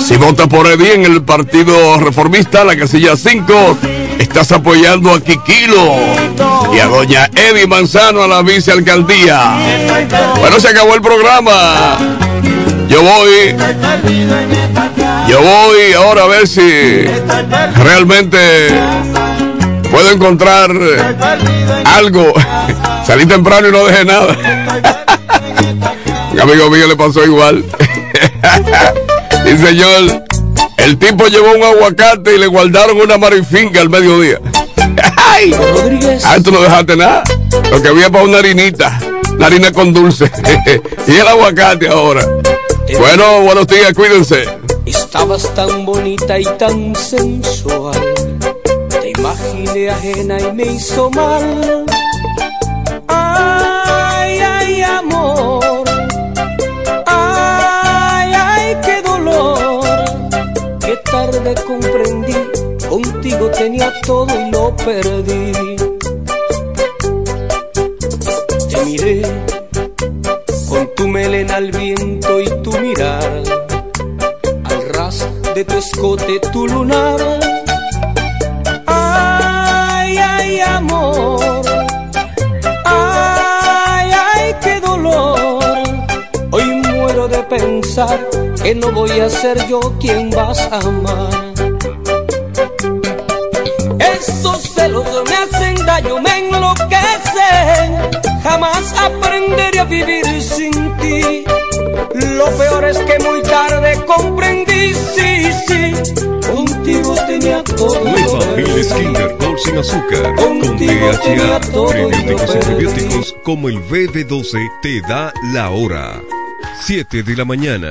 Si vota por Eddie en el Partido Reformista, la casilla 5, estás apoyando a Kikilo y a doña Eddie Manzano a la vicealcaldía. Bueno, se acabó el programa. Yo voy. Yo voy ahora a ver si realmente puedo encontrar algo. Salí temprano y no dejé nada. Un amigo mío le pasó igual. y señor, el tipo llevó un aguacate y le guardaron una marifinca al mediodía. ¡Ay! Ah, tú no dejaste nada. Lo que había para una harinita. La harina con dulce. y el aguacate ahora. Bueno, buenos días, cuídense. Estabas tan bonita y tan sensual. Te imaginé ajena y me hizo mal. Comprendí. Contigo tenía todo y lo perdí. Te miré con tu melena al viento y tu mirar. Al ras de tu escote, tu lunar. Pensar que no voy a ser yo quien vas a amar. Esos celos me hacen daño, me enloquecen. Jamás aprenderé a vivir sin ti. Lo peor es que muy tarde comprendí, sí, sí. Contigo tenía todo. Nueva Bill Skinner Gold sin azúcar. Con Contigo tenía DHA, y prebióticos y perdí. probióticos como el BB12 te da la hora. 7 de la mañana.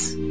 Yes.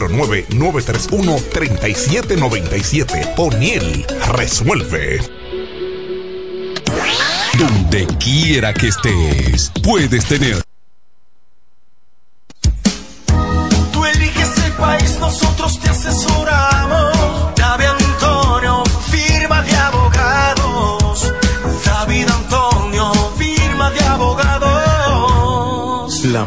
809-931-3797. O'Neill resuelve. Donde quiera que estés, puedes tener Tú eliges el país, nosotros te asesoramos.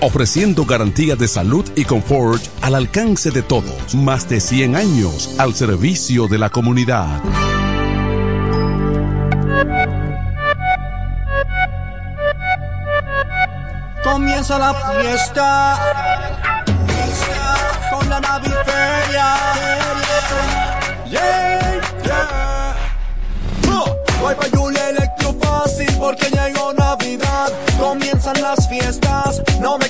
ofreciendo garantía de salud y confort al alcance de todos. Más de 100 años al servicio de la comunidad. Comienza la fiesta con la naviferia. Yeah, yeah. Oh, Voy pa' Julia Electro fácil porque llegó Navidad. Las fiestas, no me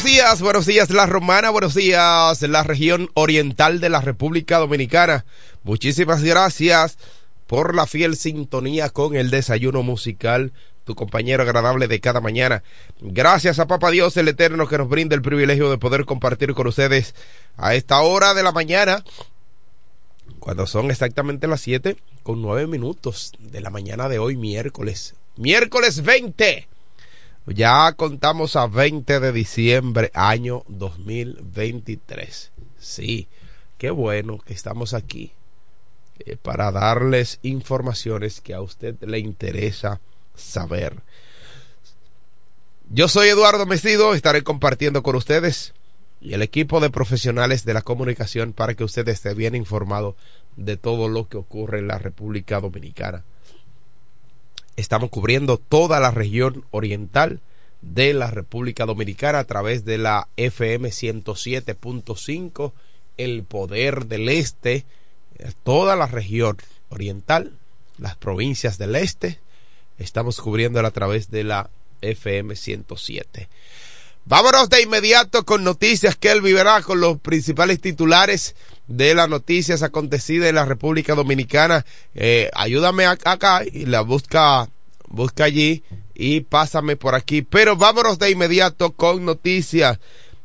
Buenos días, buenos días la Romana, buenos días la región oriental de la República Dominicana. Muchísimas gracias por la fiel sintonía con el desayuno musical, tu compañero agradable de cada mañana. Gracias a Papa Dios el Eterno que nos brinda el privilegio de poder compartir con ustedes a esta hora de la mañana, cuando son exactamente las 7 con 9 minutos de la mañana de hoy, miércoles. Miércoles 20 ya contamos a 20 de diciembre, año 2023. Sí, qué bueno que estamos aquí eh, para darles informaciones que a usted le interesa saber. Yo soy Eduardo Mestido, estaré compartiendo con ustedes y el equipo de profesionales de la comunicación para que usted esté bien informado de todo lo que ocurre en la República Dominicana. Estamos cubriendo toda la región oriental de la República Dominicana a través de la FM 107.5, el poder del este, toda la región oriental, las provincias del este, estamos cubriéndola a través de la FM 107. Vámonos de inmediato con noticias que él vivirá con los principales titulares de las noticias acontecidas en la República Dominicana. Eh, ayúdame acá y la busca busca allí y pásame por aquí. Pero vámonos de inmediato con noticias.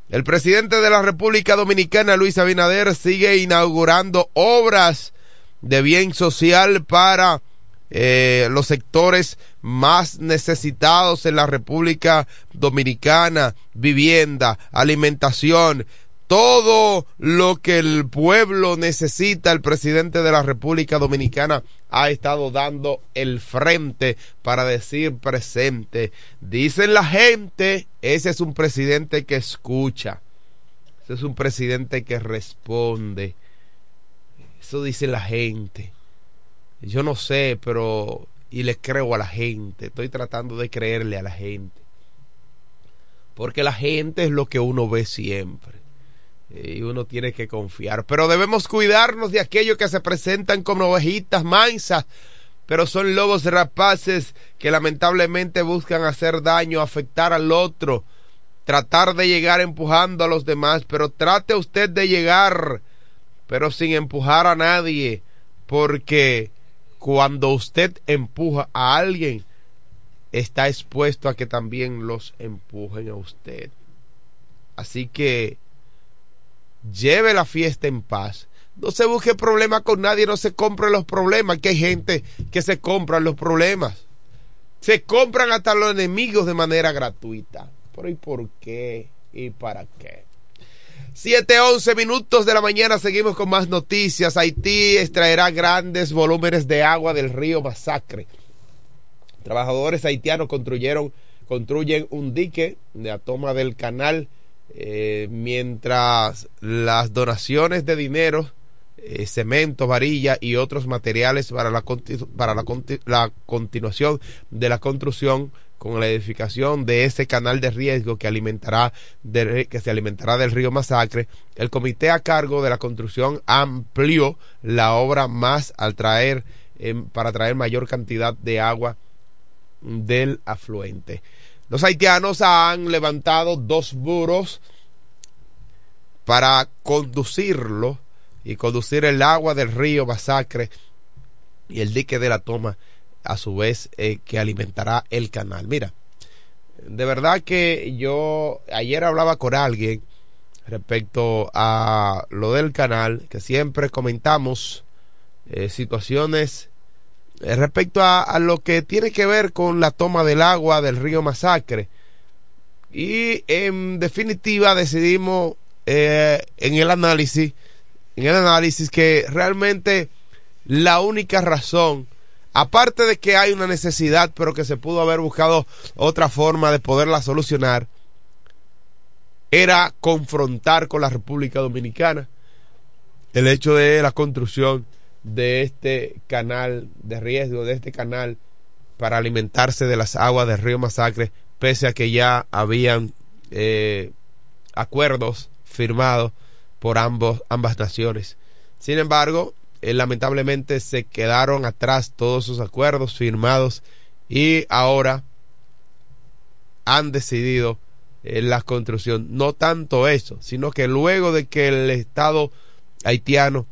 El presidente de la República Dominicana, Luis Abinader, sigue inaugurando obras de bien social para eh, los sectores más necesitados en la República Dominicana, vivienda, alimentación, todo lo que el pueblo necesita, el presidente de la República Dominicana ha estado dando el frente para decir presente. Dicen la gente, ese es un presidente que escucha, ese es un presidente que responde. Eso dice la gente. Yo no sé, pero... Y le creo a la gente. Estoy tratando de creerle a la gente. Porque la gente es lo que uno ve siempre. Y uno tiene que confiar. Pero debemos cuidarnos de aquellos que se presentan como ovejitas mansas. Pero son lobos rapaces que lamentablemente buscan hacer daño, afectar al otro. Tratar de llegar empujando a los demás. Pero trate usted de llegar. Pero sin empujar a nadie. Porque cuando usted empuja a alguien, está expuesto a que también los empujen a usted. Así que lleve la fiesta en paz. No se busque problemas con nadie, no se compre los problemas, que hay gente que se compra los problemas. Se compran hasta los enemigos de manera gratuita. ¿Pero y por qué? ¿Y para qué? 7, 11 minutos de la mañana seguimos con más noticias. Haití extraerá grandes volúmenes de agua del río Masacre. Trabajadores haitianos construyeron, construyen un dique de la toma del canal eh, mientras las donaciones de dinero, eh, cemento, varilla y otros materiales para la, para la, continuación de la construcción con la edificación de ese canal de riesgo que alimentará que se alimentará del río Masacre, el comité a cargo de la construcción amplió la obra más al traer em, para traer mayor cantidad de agua del afluente. Los haitianos han levantado dos buros para conducirlo y conducir el agua del río Masacre y el dique de la toma a su vez eh, que alimentará el canal. Mira, de verdad que yo ayer hablaba con alguien respecto a lo del canal, que siempre comentamos eh, situaciones respecto a, lo que tiene que ver con la toma del agua del río Masacre. Y en definitiva decidimos en el análisis, en el análisis que realmente la única razón aparte de que hay una necesidad, pero que se pudo haber buscado otra forma de poderla solucionar, era confrontar con la República Dominicana el hecho de la construcción de este canal de riesgo, de este canal para alimentarse de las aguas del río Masacre, pese a que ya habían eh, acuerdos firmados por ambos, ambas naciones. Sin embargo, eh, lamentablemente se quedaron atrás todos sus acuerdos firmados y ahora han decidido eh, la construcción. No tanto eso, sino que luego de que el Estado haitiano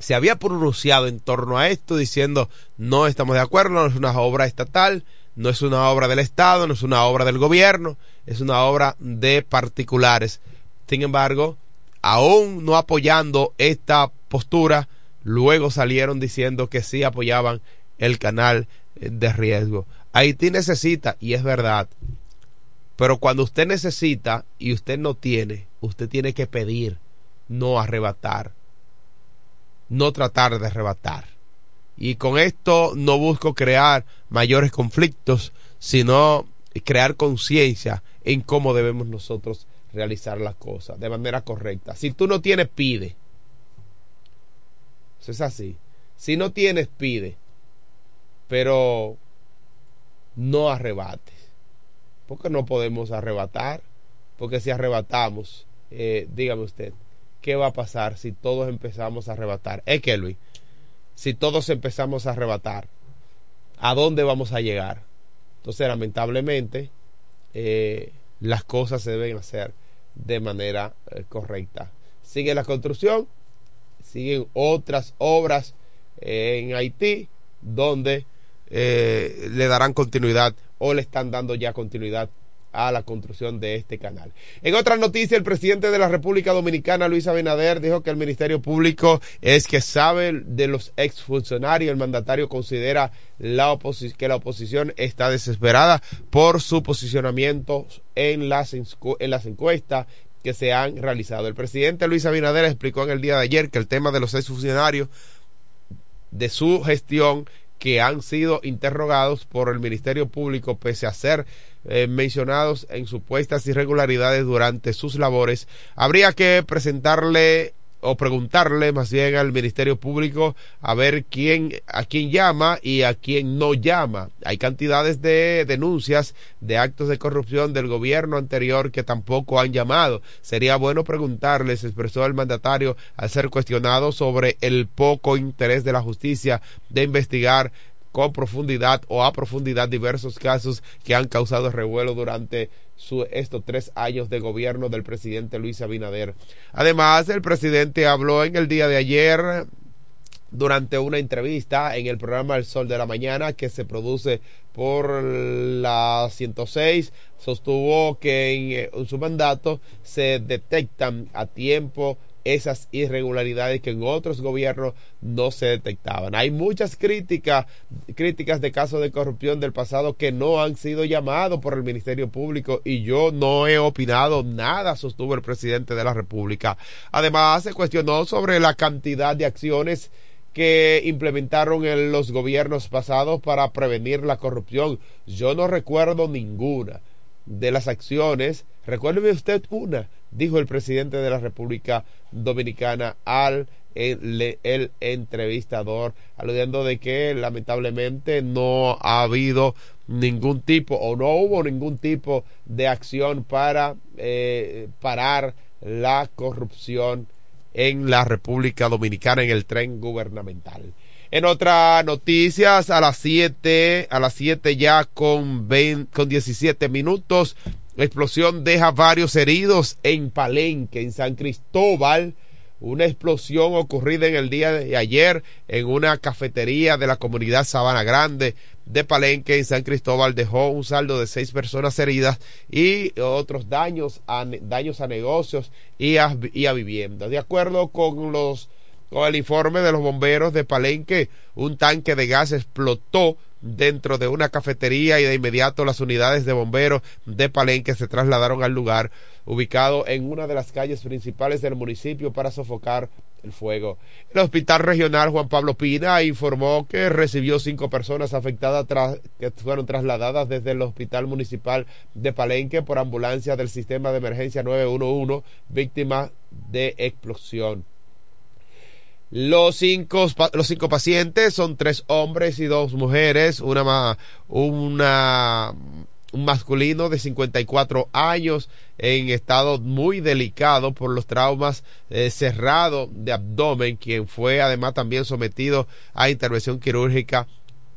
se había pronunciado en torno a esto diciendo no estamos de acuerdo, no es una obra estatal, no es una obra del Estado, no es una obra del gobierno, es una obra de particulares. Sin embargo, aún no apoyando esta postura, luego salieron diciendo que sí apoyaban el canal de riesgo. Haití necesita, y es verdad, pero cuando usted necesita y usted no tiene, usted tiene que pedir, no arrebatar, no tratar de arrebatar. Y con esto no busco crear mayores conflictos, sino crear conciencia en cómo debemos nosotros realizar las cosas de manera correcta. Si tú no tienes, pide. Eso es así. Si no tienes, pide. Pero no arrebates. Porque no podemos arrebatar. Porque si arrebatamos, eh, dígame usted, ¿qué va a pasar si todos empezamos a arrebatar? Es que Luis, si todos empezamos a arrebatar, ¿a dónde vamos a llegar? Entonces, lamentablemente, eh, las cosas se deben hacer de manera eh, correcta. Sigue la construcción, siguen otras obras en Haití donde eh, le darán continuidad o le están dando ya continuidad a la construcción de este canal. En otra noticia, el presidente de la República Dominicana, Luis Abinader, dijo que el Ministerio Público es que sabe de los exfuncionarios. El mandatario considera que la oposición está desesperada por su posicionamiento en las, en las encuestas que se han realizado. El presidente Luis Abinader explicó en el día de ayer que el tema de los exfuncionarios de su gestión que han sido interrogados por el Ministerio Público pese a ser eh, mencionados en supuestas irregularidades durante sus labores, habría que presentarle o preguntarle más bien al Ministerio Público a ver quién a quién llama y a quién no llama. Hay cantidades de denuncias de actos de corrupción del gobierno anterior que tampoco han llamado. Sería bueno preguntarles, expresó el mandatario al ser cuestionado sobre el poco interés de la justicia de investigar con profundidad o a profundidad diversos casos que han causado revuelo durante su, estos tres años de gobierno del presidente Luis Abinader. Además, el presidente habló en el día de ayer durante una entrevista en el programa El Sol de la Mañana que se produce por la 106 sostuvo que en su mandato se detectan a tiempo esas irregularidades que en otros gobiernos no se detectaban. Hay muchas críticas, críticas de casos de corrupción del pasado que no han sido llamados por el Ministerio Público y yo no he opinado nada, sostuvo el presidente de la República. Además, se cuestionó sobre la cantidad de acciones que implementaron en los gobiernos pasados para prevenir la corrupción. Yo no recuerdo ninguna de las acciones. Recuérdeme usted una dijo el presidente de la República Dominicana al el, entrevistador, aludiendo de que lamentablemente no ha habido ningún tipo o no hubo ningún tipo de acción para eh, parar la corrupción en la República Dominicana en el tren gubernamental. En otras noticias, a las 7, a las 7 ya con, 20, con 17 minutos, la explosión deja varios heridos en Palenque, en San Cristóbal. Una explosión ocurrida en el día de ayer en una cafetería de la comunidad Sabana Grande de Palenque en San Cristóbal dejó un saldo de seis personas heridas y otros daños a, daños a negocios y a, y a viviendas. De acuerdo con los con el informe de los bomberos de Palenque, un tanque de gas explotó dentro de una cafetería y de inmediato las unidades de bomberos de Palenque se trasladaron al lugar ubicado en una de las calles principales del municipio para sofocar el fuego. El Hospital Regional Juan Pablo Pina informó que recibió cinco personas afectadas que fueron trasladadas desde el Hospital Municipal de Palenque por ambulancia del sistema de emergencia 911 víctimas de explosión. Los cinco, los cinco pacientes son tres hombres y dos mujeres, una, una, un masculino de 54 años en estado muy delicado por los traumas eh, cerrados de abdomen, quien fue además también sometido a intervención quirúrgica,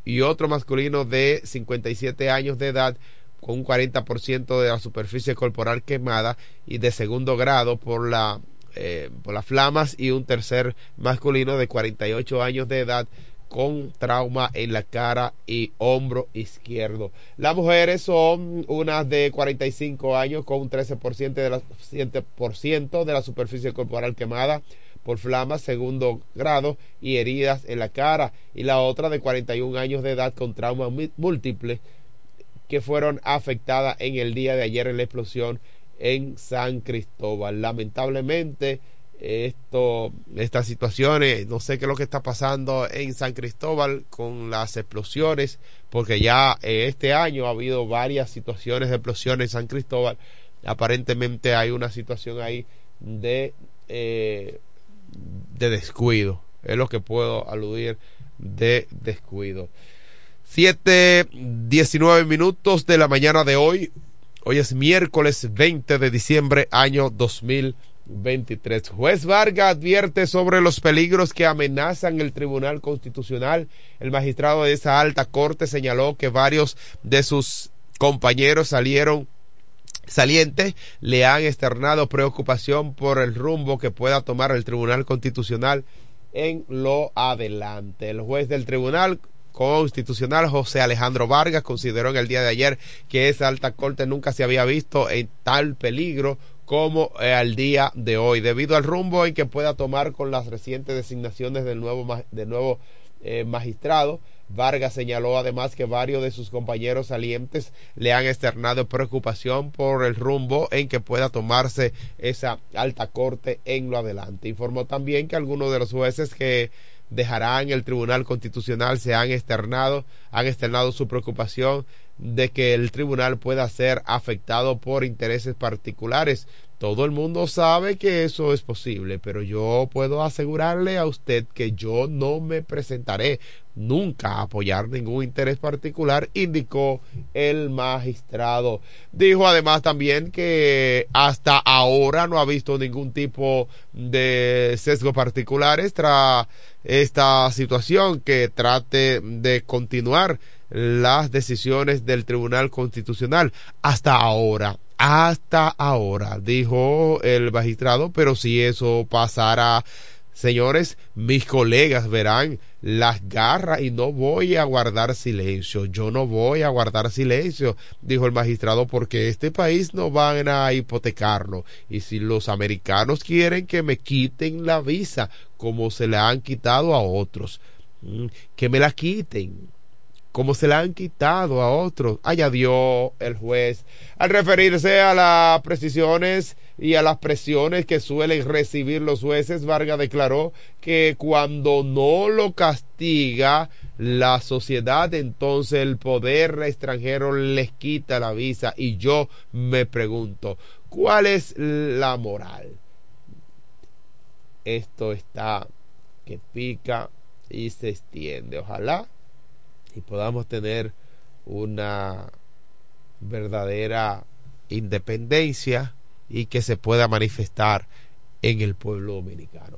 y otro masculino de 57 años de edad con un 40% de la superficie corporal quemada y de segundo grado por la eh, por las flamas y un tercer masculino de 48 años de edad con trauma en la cara y hombro izquierdo. Las mujeres son unas de 45 años con un 13% de la, de la superficie corporal quemada por flamas segundo grado y heridas en la cara y la otra de 41 años de edad con trauma múltiple que fueron afectadas en el día de ayer en la explosión en San Cristóbal. Lamentablemente, esto, estas situaciones, no sé qué es lo que está pasando en San Cristóbal con las explosiones, porque ya eh, este año ha habido varias situaciones de explosiones en San Cristóbal. Aparentemente hay una situación ahí de, eh, de descuido, es lo que puedo aludir de descuido. Siete, diecinueve minutos de la mañana de hoy. Hoy es miércoles 20 de diciembre, año 2023. Juez Vargas advierte sobre los peligros que amenazan el Tribunal Constitucional. El magistrado de esa alta corte señaló que varios de sus compañeros salieron salientes le han externado preocupación por el rumbo que pueda tomar el Tribunal Constitucional en lo adelante. El juez del tribunal Constitucional José Alejandro Vargas consideró en el día de ayer que esa alta corte nunca se había visto en tal peligro como eh, al día de hoy, debido al rumbo en que pueda tomar con las recientes designaciones del nuevo, del nuevo eh, magistrado. Vargas señaló además que varios de sus compañeros salientes le han externado preocupación por el rumbo en que pueda tomarse esa alta corte en lo adelante. Informó también que algunos de los jueces que dejarán el Tribunal Constitucional se han externado, han externado su preocupación de que el tribunal pueda ser afectado por intereses particulares. Todo el mundo sabe que eso es posible, pero yo puedo asegurarle a usted que yo no me presentaré nunca a apoyar ningún interés particular, indicó el magistrado. Dijo además también que hasta ahora no ha visto ningún tipo de sesgo particulares tras esta situación que trate de continuar las decisiones del Tribunal Constitucional hasta ahora hasta ahora dijo el magistrado pero si eso pasara señores mis colegas verán las garras y no voy a guardar silencio. Yo no voy a guardar silencio dijo el magistrado porque este país no van a hipotecarlo. Y si los americanos quieren que me quiten la visa como se la han quitado a otros mm, que me la quiten como se la han quitado a otros, añadió el juez. Al referirse a las precisiones y a las presiones que suelen recibir los jueces, Vargas declaró que cuando no lo castiga la sociedad, entonces el poder extranjero les quita la visa. Y yo me pregunto, ¿cuál es la moral? Esto está que pica y se extiende. Ojalá y podamos tener una verdadera independencia y que se pueda manifestar en el pueblo dominicano.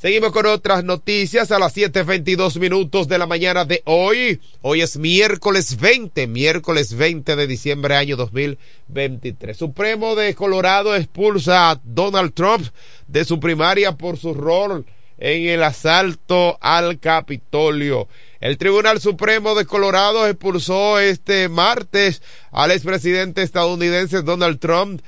Seguimos con otras noticias a las 7.22 minutos de la mañana de hoy. Hoy es miércoles 20, miércoles 20 de diciembre año 2023. Supremo de Colorado expulsa a Donald Trump de su primaria por su rol en el asalto al Capitolio. El Tribunal Supremo de Colorado expulsó este martes al expresidente estadounidense Donald Trump,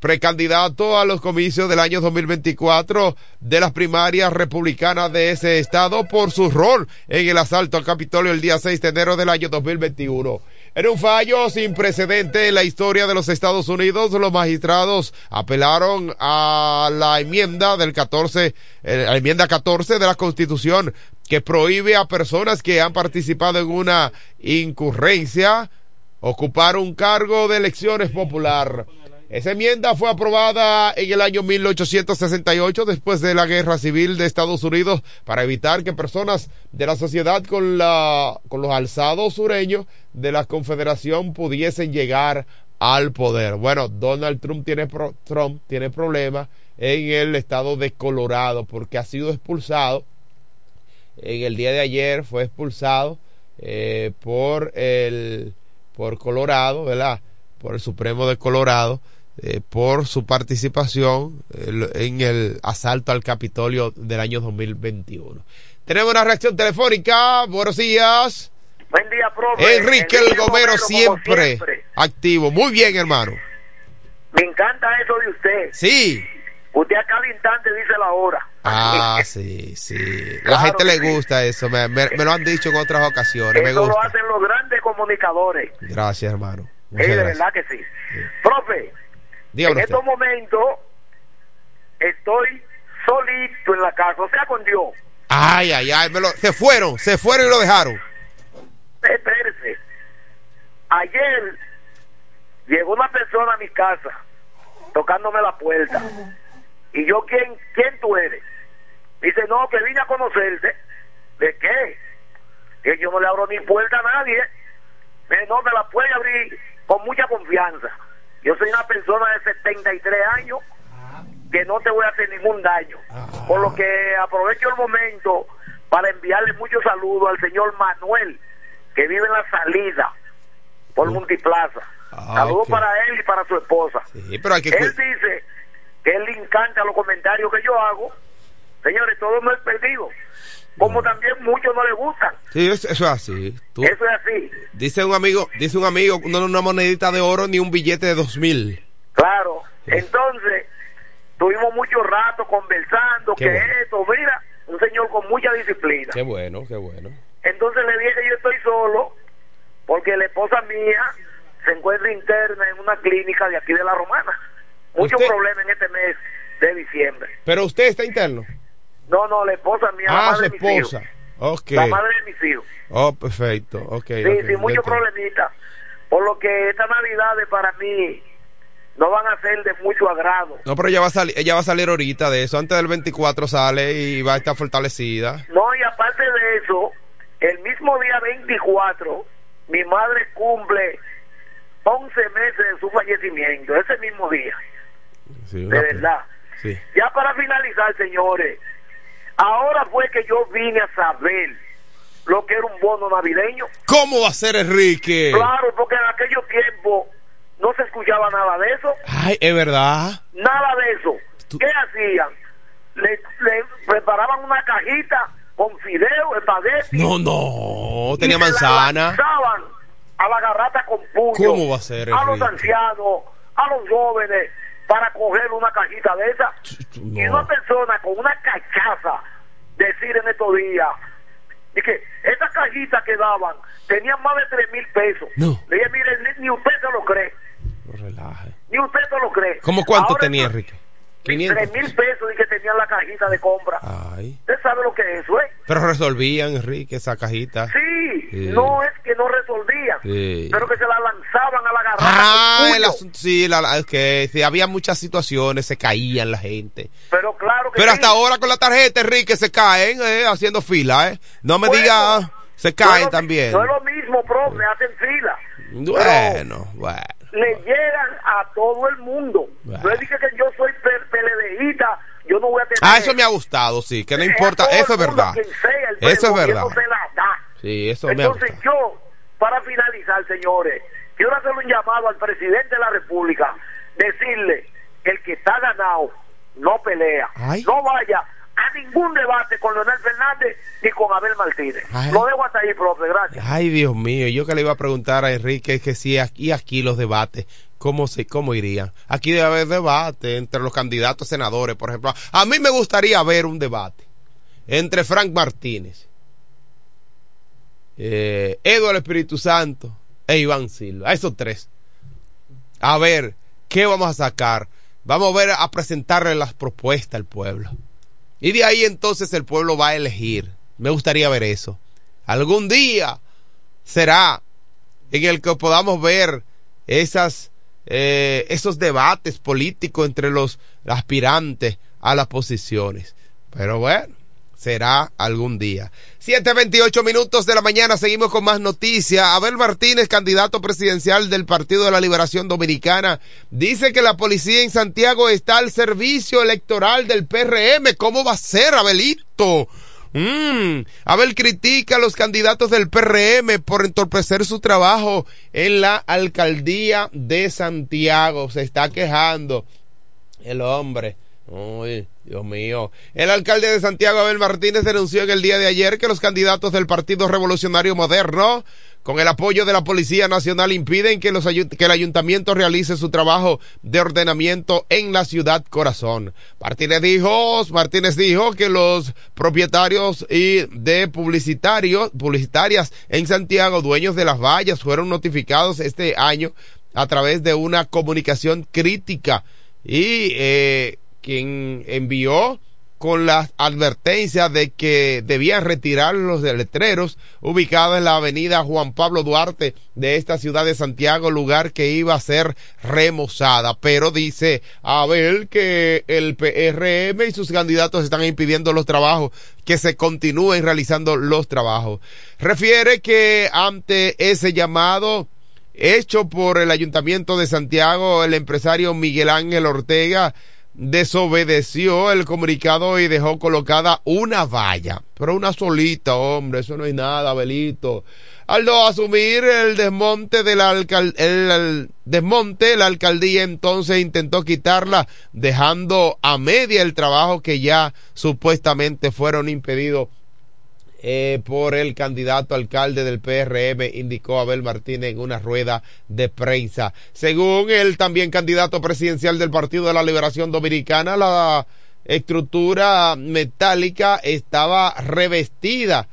precandidato a los comicios del año 2024 de las primarias republicanas de ese estado por su rol en el asalto al Capitolio el día 6 de enero del año 2021. En un fallo sin precedente en la historia de los Estados Unidos, los magistrados apelaron a la enmienda del 14, eh, la enmienda 14 de la Constitución que prohíbe a personas que han participado en una incurrencia ocupar un cargo de elecciones popular. Esa enmienda fue aprobada en el año 1868 después de la Guerra Civil de Estados Unidos para evitar que personas de la sociedad con, los alzados sureños de la Confederación pudiesen llegar al poder. Bueno, Donald Trump tiene, pro, Trump tiene problemas en el estado de Colorado porque ha sido expulsado. En el día de ayer fue expulsado eh, por el por Colorado, ¿verdad? Por el Supremo de Colorado eh, por su participación eh, en el asalto al Capitolio del año 2021. Tenemos una reacción telefónica. Buenos días. Buen día, profe. Enrique el Gomero siempre, siempre, activo. Muy bien, hermano. Me encanta eso de usted. Sí. Usted a cada instante dice la hora. Ah, sí, sí. La gente le sí. gusta eso. Me, me, me, lo han dicho en otras ocasiones. Eso me gusta. lo hacen los grandes comunicadores. Gracias, hermano. Muchas sí, de gracias. verdad que sí. sí. Profe, en usted. estos momentos estoy solito en la casa, o sea, con Dios. Ay, ay, ay, me lo, se fueron, se fueron y lo dejaron. Ayer llegó una persona a mi casa tocándome la puerta. Y yo, ¿quién, quién tú eres? Dice, no, que vine a conocerte. ¿De qué? Que yo no le abro ni puerta a nadie. No, me la puede abrir con mucha confianza. Yo soy una persona de 73 años que no te voy a hacer ningún daño. Por lo que aprovecho el momento para enviarle muchos saludos al señor Manuel, que vive en la salida por Multiplaza. Ah, saludos okay. para él y para su esposa. Sí, pero hay que él dice que él le encanta los comentarios que yo hago. Señores, todo no es perdido. Como también muchos no les gustan. Sí, eso, eso es así. Tú- Eso es así. dice un amigo, dice un amigo, no una monedita de oro ni un billete de dos mil. Claro. Entonces, tuvimos mucho rato conversando, Qué que bueno. esto, mira, un señor con mucha disciplina. Qué bueno, qué bueno. Entonces le dije que yo estoy solo porque la esposa mía se encuentra interna en una clínica de aquí de la Romana. Muchos problemas en este mes de diciembre. Pero usted está interno. No, no, la esposa mía, la Ah, su madre de mis hijos. esposa. La madre de mis hijos. Oh, perfecto. Ok. Sí, ok, sí, muchos problemitas. Por lo que estas navidades para mí no van a ser de mucho agrado. No, pero ella va a salir, ella va a salir ahorita de eso. Antes del 24 sale y va a estar fortalecida. No, y aparte de eso, el mismo día 24, mi madre cumple 11 meses de su fallecimiento, ese mismo día, Sí, de verdad. Sí. Ya para finalizar, señores, ahora fue que yo vine a saber lo que era un bono navideño. ¿Cómo va a ser Enrique? Claro, porque en aquellos tiempos no se escuchaba nada de eso, Ay, es verdad. nada de eso. ¿Qué hacían? Le, le preparaban una cajita con fideo, espagueti, No, no. Tenía y se la manzana. a la garrata con puño. ¿Cómo va a ser, A los Enrique? ancianos, a los jóvenes, para coger una cajita de esa. Y una persona con una cachaza, decir en estos días, y que esas cajitas que daban tenían más de tres mil pesos. No. Le dije, mire, ni, usted se lo cree, No relaje. ni usted se lo cree. ¿Cómo cuánto Ahora tenía Enrique? Tres 500. mil pesos y que tenían la cajita de compra. Ay. Usted sabe lo que es eso, ¿eh? Pero resolvían, Enrique, esa cajita. Sí, Sí. no es que no resolvían, Sí. pero que se la lanzaban a la garrafa. Ah, el asunto, sí, la, es que sí, había muchas situaciones, se caían la gente. Pero claro que Pero hasta ahora con la tarjeta, Enrique, se caen, eh, haciendo fila, ¿eh? No me Bueno, diga, se caen también. No es lo mismo, profe, hacen fila. Bueno, bueno. Le llegan a todo el mundo. No es que yo soy peledeíta, yo no voy a tener... Ah, eso me ha gustado, sí, que no importa, eso es verdad. sea, Eso es verdad. se la da. Sí, eso me ha Entonces yo, para finalizar, señores, quiero hacer un llamado al presidente de la República, decirle el que está ganado no pelea, Ay. no vaya a ningún debate con Leonel Fernández ni con Abel Martínez. Ay. Lo dejo hasta ahí, profe, gracias. Ay, Dios mío, yo que le iba a preguntar a Enrique que si aquí, aquí los debates, ¿cómo, se, ¿cómo irían? Aquí debe haber debate entre los candidatos a senadores, por ejemplo. A mí me gustaría ver un debate entre Frank Martínez, eh, Eduardo Espíritu Santo e Iván Silva, a esos tres. A ver, ¿qué vamos a sacar? Vamos a ver a presentarle las propuestas al pueblo. Y de ahí entonces el pueblo va a elegir. Me gustaría ver eso. Algún día será en el que podamos ver esas, eh, esos debates políticos entre los aspirantes a las posiciones. Pero bueno, será algún día. 7.28 minutos de la mañana, seguimos con más noticias. Abel Martínez, candidato presidencial del Partido de la Liberación Dominicana, dice que la policía en Santiago está al servicio electoral del PRM. ¿Cómo va a ser, Abelito? Mm, Abel critica a los candidatos del PRM por entorpecer su trabajo en la alcaldía de Santiago. Se está quejando el hombre. Uy, Dios mío. El alcalde de Santiago, Abel Martínez, denunció en el día de ayer que los candidatos del Partido Revolucionario Moderno, con el apoyo de la Policía Nacional, impiden que, el ayuntamiento realice su trabajo de ordenamiento en la ciudad corazón. Martínez dijo, Martínez dijo que los propietarios y de publicitarios, publicitarias en Santiago, dueños de las vallas, fueron notificados este año a través de una comunicación crítica y eh, quien envió con la advertencia de que debían retirar los letreros ubicados en la avenida Juan Pablo Duarte de esta ciudad de Santiago, lugar que iba a ser remozada. Pero dice Abel que el PRM y sus candidatos están impidiendo los trabajos, que se continúen realizando los trabajos. Refiere que ante ese llamado, hecho por el Ayuntamiento de Santiago, el empresario Miguel Ángel Ortega desobedeció el comunicado y dejó colocada una valla, pero una solita, hombre, eso no es nada, Belito. Al no asumir el desmonte el desmonte, la alcaldía entonces intentó quitarla, dejando a media el trabajo que ya supuestamente fueron impedidos eh, por el candidato alcalde del PRM, indicó Abel Martínez en una rueda de prensa. Según el también candidato presidencial del Partido de la Liberación Dominicana, la estructura metálica estaba revestida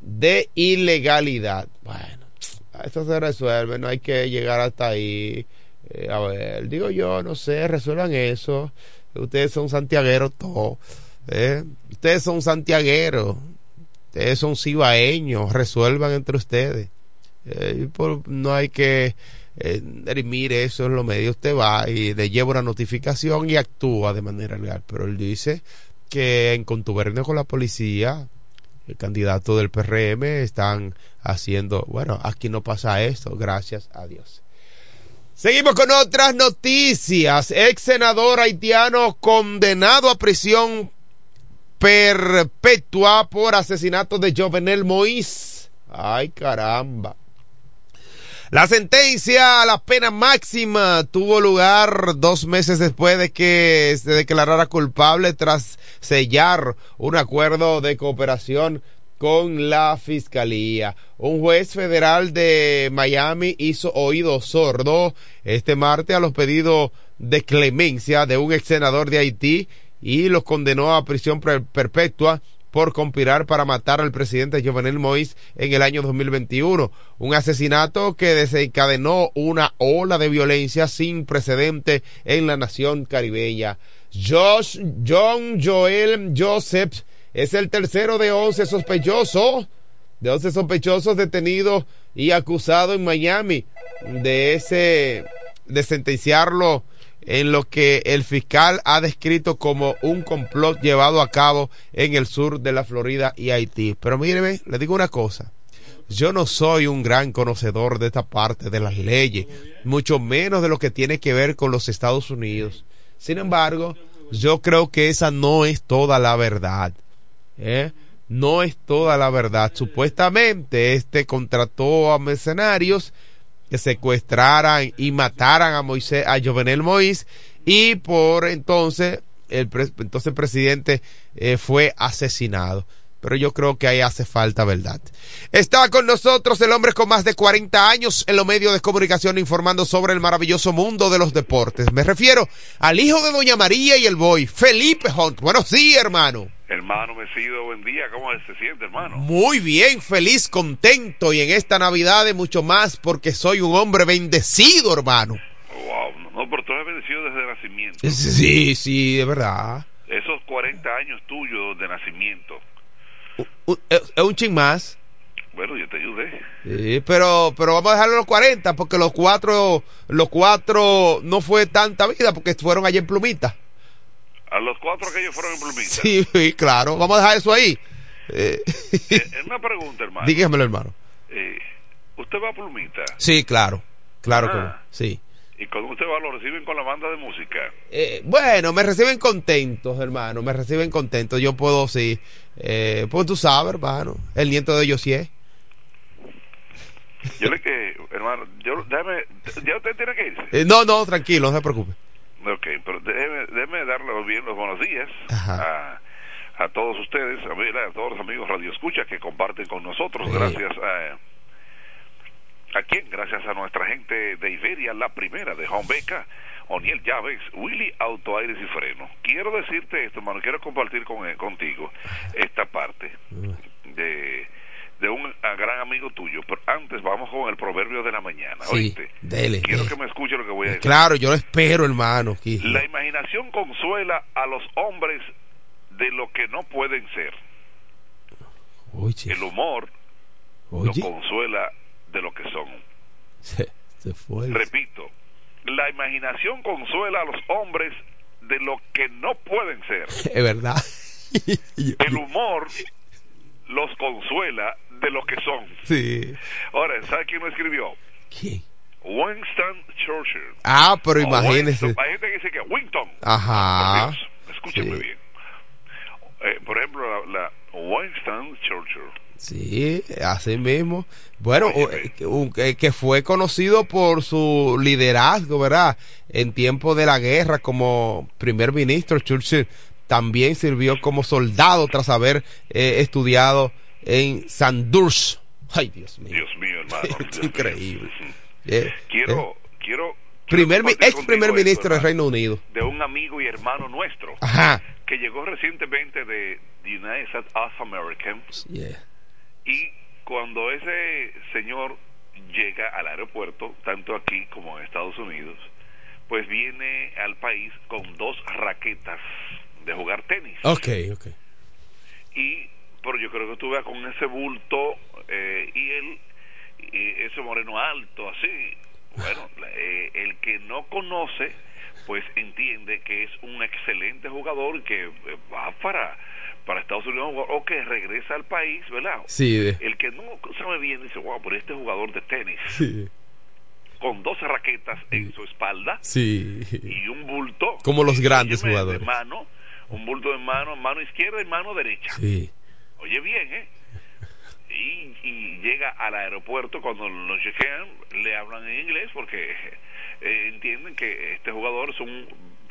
de ilegalidad. Bueno, eso se resuelve, no hay que llegar hasta ahí. Eh, a ver, digo yo, no sé, resuelvan eso. Ustedes son santiagueros todos. ¿eh? Ustedes son santiagueros. Ustedes son cibaeños. Resuelvan entre ustedes. Eh, por, no hay que eh, eso en los medios. Usted va y le lleva una notificación y actúa de manera legal. Pero él dice que en contubernio con la policía, el candidato del PRM están haciendo, bueno, aquí no pasa esto, gracias a Dios. Seguimos con otras noticias. Ex senador haitiano condenado a prisión perpetua por asesinato de Jovenel Moïse. Ay, caramba. La sentencia a la pena máxima tuvo lugar dos meses después de que se declarara culpable tras sellar un acuerdo de cooperación con la fiscalía. Un juez federal de Miami hizo oído sordo este martes a los pedidos de clemencia de un ex senador de Haití y los condenó a prisión perpetua por conspirar para matar al presidente Jovenel Moïse en el año 2021. Un asesinato que desencadenó una ola de violencia sin precedente en la nación caribeña. Josh, John Joel Joseph es el tercero de 11 sospechosos, de 11 sospechosos detenidos y acusados en Miami de ese, de sentenciarlo en lo que el fiscal ha descrito como un complot llevado a cabo en el sur de la Florida y Haití. Pero míreme, le digo una cosa. Yo no soy un gran conocedor de esta parte de las leyes, mucho menos de lo que tiene que ver con los Estados Unidos. Sin embargo, yo creo que esa no es toda la verdad. ¿eh? no es toda la verdad. Supuestamente este contrató a mercenarios que secuestraran y mataran a Moisés, a Jovenel Moïse y por entonces el entonces presidente eh, fue asesinado pero yo creo que ahí hace falta verdad. Está con nosotros el hombre con más de 40 años en los medios de comunicación informando sobre el maravilloso mundo de los deportes. Me refiero al hijo de Doña María y el boy, Felipe Hunt. Bueno, sí, hermano. Hermano Mesido, buen día. ¿Cómo se siente, hermano? Muy bien, feliz, contento y en esta Navidad mucho más porque soy un hombre bendecido, hermano. Wow, no, pero tú eres bendecido desde nacimiento. Sí, sí, de verdad. Esos 40 años tuyos de nacimiento es un ching más. Bueno, yo te ayudé. Sí, pero, pero vamos a dejarlo los 40 porque los cuatro, los cuatro no fue tanta vida porque fueron allí en Plumita. A los cuatro que ellos fueron en Plumita. Sí, claro. Vamos a dejar eso ahí. Eh, eh una pregunta, hermano. Dígamelo, hermano. Eh, ¿Usted va a Plumita? Sí, claro. Claro que ah. sí. ¿Y cuando usted va, lo reciben con la banda de música? Eh, bueno, me reciben contentos, hermano. Me reciben contentos. Yo puedo, sí. Eh, pues tú sabes, hermano. El nieto de ellos sí es. Yo le que, hermano, yo, déjeme, ¿ya usted tiene que irse? Eh, no, no, tranquilo, no se preocupe. Ok, pero déjeme, déjeme darle bien los buenos días a, a todos ustedes, a, a todos los amigos Radio Escucha que comparten con nosotros. Gracias a ¿A quién? Gracias a nuestra gente de Iberia, la primera de Beca, Oniel Llaves, Willy Auto Aires y Freno. Quiero decirte esto, hermano, quiero compartir con, eh, contigo esta parte de, de un gran amigo tuyo. Pero antes vamos con el proverbio de la mañana. Sí, dele, quiero que me escuche lo que voy a decir. Claro, yo lo espero, hermano. La imaginación consuela a los hombres de lo que no pueden ser. El humor lo consuela de lo que son. Repito, la imaginación consuela a los hombres de lo que no pueden ser. Es verdad. El humor los consuela de lo que son. Sí. Ahora, ¿sabe quién lo escribió? ¿Quién? Winston Churchill. Ah, pero imagínese. Hay gente que dice que Winston. Ajá. escúcheme bien. Eh, por ejemplo, la, la Winston Churchill Sí, así mismo. Bueno, eh, que fue conocido por su liderazgo, ¿verdad? En tiempo de la guerra como primer ministro, Churchill también sirvió como soldado tras haber eh, estudiado en Sandurs. Ay, Dios mío. Dios mío, hermano. Es Dios mío. increíble. Eh, Quiero, eh, quiero. primer, mi- compartir ex primer ministro del Reino Unido. de un amigo y hermano nuestro Ajá. que llegó recientemente de the United States of America Yeah. y cuando ese señor llega al aeropuerto, tanto aquí como en Estados Unidos, pues viene al país con dos raquetas de jugar tenis. Ok, ok. Y, pero yo creo que tú veas con ese bulto eh, y él, y ese moreno alto, así. Bueno, eh, el que no conoce, pues entiende que es un excelente jugador que eh, va para, para Estados Unidos o que regresa al país, ¿verdad? Sí, El que no sabe bien dice, wow, pero este jugador de tenis, Sí. con dos raquetas en su espalda Sí. y un bulto. Como los grandes jugadores. De mano, un bulto de mano, mano izquierda y mano derecha. Sí. Oye bien, ¿eh? Y, y llega al aeropuerto, cuando lo chequean, le hablan en inglés porque eh, entienden que este jugador es un,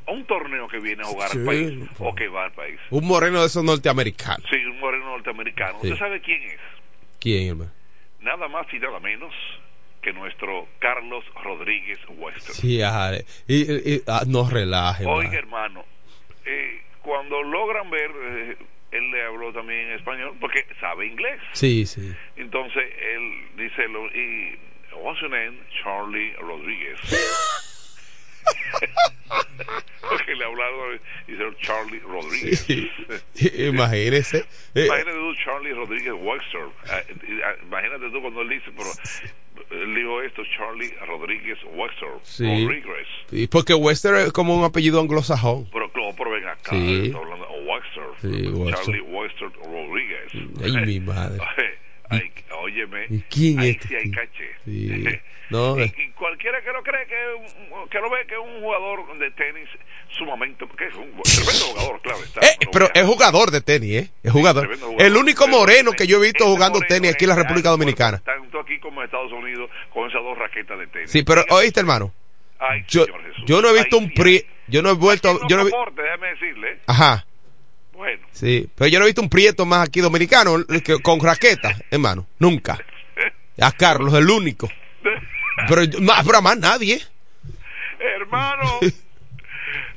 un torneo que viene a jugar Sí. al país o que va al país. Un moreno de esos norteamericanos. Sí, un moreno norteamericano. Sí. ¿Usted sabe quién es? ¿Quién, hermano? Nada más y nada menos que nuestro Carlos Rodríguez Western. Sí, ajá. Y, y- y- ah, no relaje, Oiga, hermano. hermano, eh, cuando logran ver, eh, él le habló también en español porque sabe inglés. Sí, sí. Entonces él dice, lo, y, what's your name? Charlie Rodríguez. porque le hablaron, dice Charlie Rodríguez. Sí. Imagínese. Imagínate tú, Charlie Rodríguez Webster. Ah, ah, Imagínate tú cuando él dice, pero él dijo esto, Charlie Rodríguez Webster. Sí. Rodríguez. y porque Wester es como un apellido anglosajón. Pero, claro, pero ven acá, Sí. está hablando de Webster. Sí, Webster. Charlie Webster Rodríguez. Ay, mi madre. Ay, óyeme, ¿Y quién ahí es este sí hay tipo? caché. Sí. No, y, eh, y cualquiera que lo cree que, que lo ve que es un jugador de tenis sumamente que es un tremendo jugador claro está eh, pero es jugador de tenis, ¿eh? Es jugador. El único moreno que yo he visto este jugando tenis aquí en la República Dominicana. tanto aquí como en Estados Unidos con esas dos raquetas de tenis Sí, pero oíste, hermano. Ay, Yo, yo no he visto un pri, yo no he vuelto, yo no he soporte, déjame decirle ajá, bueno sí, pero yo no he visto un prieto más aquí dominicano que- con raqueta, hermano, nunca. A Carlos, el único. Pero, pero más nadie. Hermano,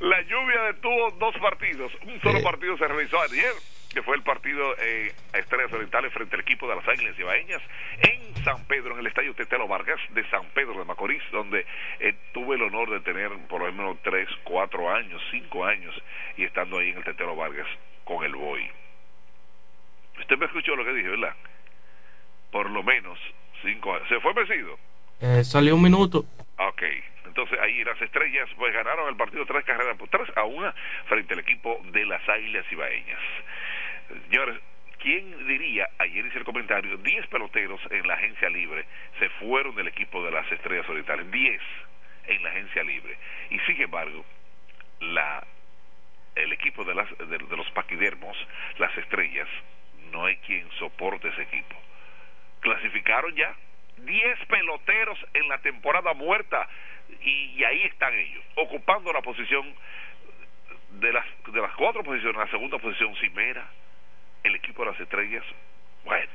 la lluvia detuvo dos partidos. Un solo partido se realizó ayer, que fue el partido eh, a Estrellas Orientales frente al equipo de las Águilas Ibaeñas en San Pedro, en el estadio Tetelo Vargas de San Pedro de Macorís, donde eh, tuve el honor de tener por lo menos tres, cuatro años, cinco años, y estando ahí en el Tetelo Vargas con el Boy. Usted me escuchó lo que dije, ¿verdad? Por lo menos cinco años. ¿Se fue vencido? Eh, salió un minuto. Ok, entonces ahí las estrellas pues ganaron el partido tres carreras por tres a una frente al equipo de las Águilas Ibaeñas. Señores, ¿quién diría, ayer hice el comentario, 10 peloteros en la agencia libre se fueron del equipo de las estrellas orientales, 10 en la agencia libre. Y sin embargo, la el equipo de, las, de, de los paquidermos, las estrellas, no hay quien soporte ese equipo. Clasificaron ya 10 peloteros en la temporada muerta y, y ahí están ellos, ocupando la posición de las, de las cuatro posiciones, la segunda posición Cimera, el equipo de las estrellas, bueno,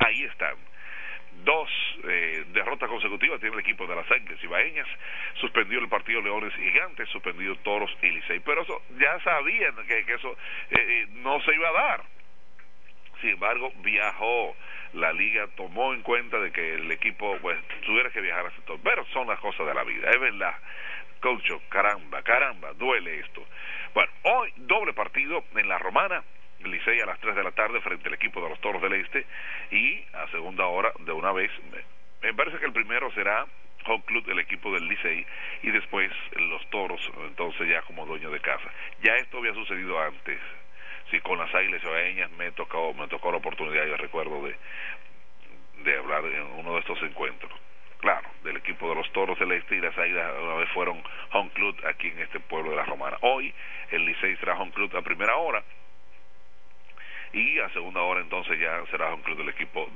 ahí están. Dos eh, derrotas consecutivas tiene el equipo de las Águilas Ibaeñas, suspendió el partido Leones Gigantes, suspendió Toros y Licey, pero eso ya sabían que, que eso eh, eh, no se iba a dar. Sin embargo, viajó, la liga tomó en cuenta de que el equipo pues tuviera que viajar a sector, pero son las cosas de la vida, es verdad. Coach, caramba, caramba, duele esto. Bueno, hoy doble partido en la Romana, Licey a las 3 de la tarde frente al equipo de los Toros del Este y a segunda hora de una vez, me, me parece que el primero será Home Club, el equipo del Licey, y después los Toros, entonces ya como dueño de casa. Ya esto había sucedido antes. Sí, con las Águilas Ibaeñas me tocó, me tocó la oportunidad, yo recuerdo, de, de hablar en uno de estos encuentros. Claro, del equipo de los Toros del Este y las Águilas una vez fueron Home Club aquí en este pueblo de la Romana. Hoy el Licey será Home Club a primera hora y a segunda hora entonces ya será un club del equipo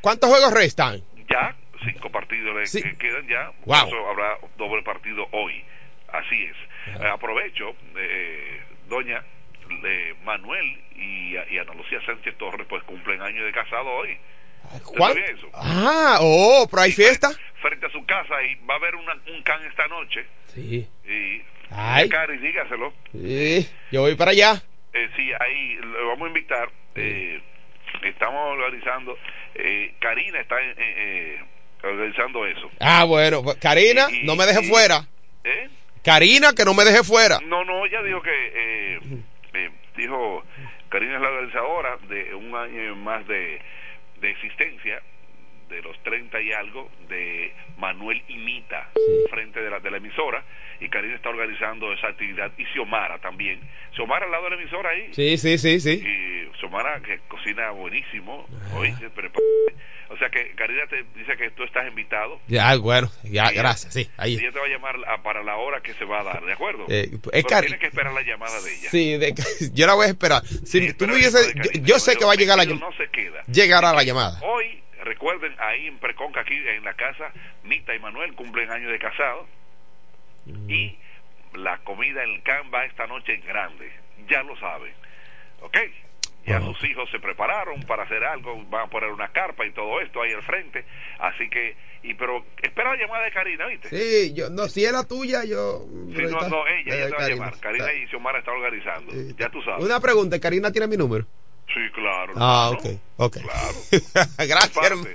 ¿Cuántos juegos restan? Ya, cinco partidos le quedan ya. Wow. Eso habrá doble partido hoy. Así es. Eh, aprovecho, eh, doña eh, Manuel y, y, Ana Lucía Sánchez Torres, pues cumplen año de casado hoy. ¿Cuál? Eso? Ah, oh, pero hay fiesta. Frente, a su casa y va a haber una, un can esta noche. Sí. Y, Ay. y dígaselo. Sí, yo voy para allá. Bueno, Karina, no me deje fuera. ¿Eh? Karina, que no me deje fuera. No, no, ella dijo que. eh, eh, dijo. Karina es la organizadora de un año más de, de existencia, de los 30 y algo, de Manuel Imita, frente de la, de la emisora. Y Karina está organizando esa actividad. Y Xiomara también. Xiomara al lado de la emisora ahí. Sí, sí, sí, sí. Y Xiomara que cocina buenísimo. oíste, prepara- O sea que Karina te dice que tú estás invitado. Ya, bueno, ya, Ella- gracias, sí, ahí. Ella te va a llamar a- para la hora que se va a dar, ¿de acuerdo? Eh, es Pero Cari- tienes que esperar la llamada de ella. Sí, de- yo la voy a esperar. Si tú me hubiese- yo, yo sé que va a llegar la llamada. No se queda. Llegará la llamada. Hoy, recuerden, ahí en Preconca, aquí en la casa, Mita y Manuel cumplen años de casado. Y la comida en el can va esta noche en grande. Ya lo saben. ¿Ok? Ya sus hijos se prepararon para hacer algo, van a poner una carpa y todo esto ahí al frente. Así que, y pero espera la llamada de Karina, ¿viste? Sí, yo, no, si es la tuya, yo. Sí, no, no, ella, ella Eh, te va a Karina. llamar. Karina y Xiomara está organizando. Ya tú sabes. Una pregunta, ¿Karina tiene mi número? Sí, claro. Ah, ok, ok. Gracias, hermano.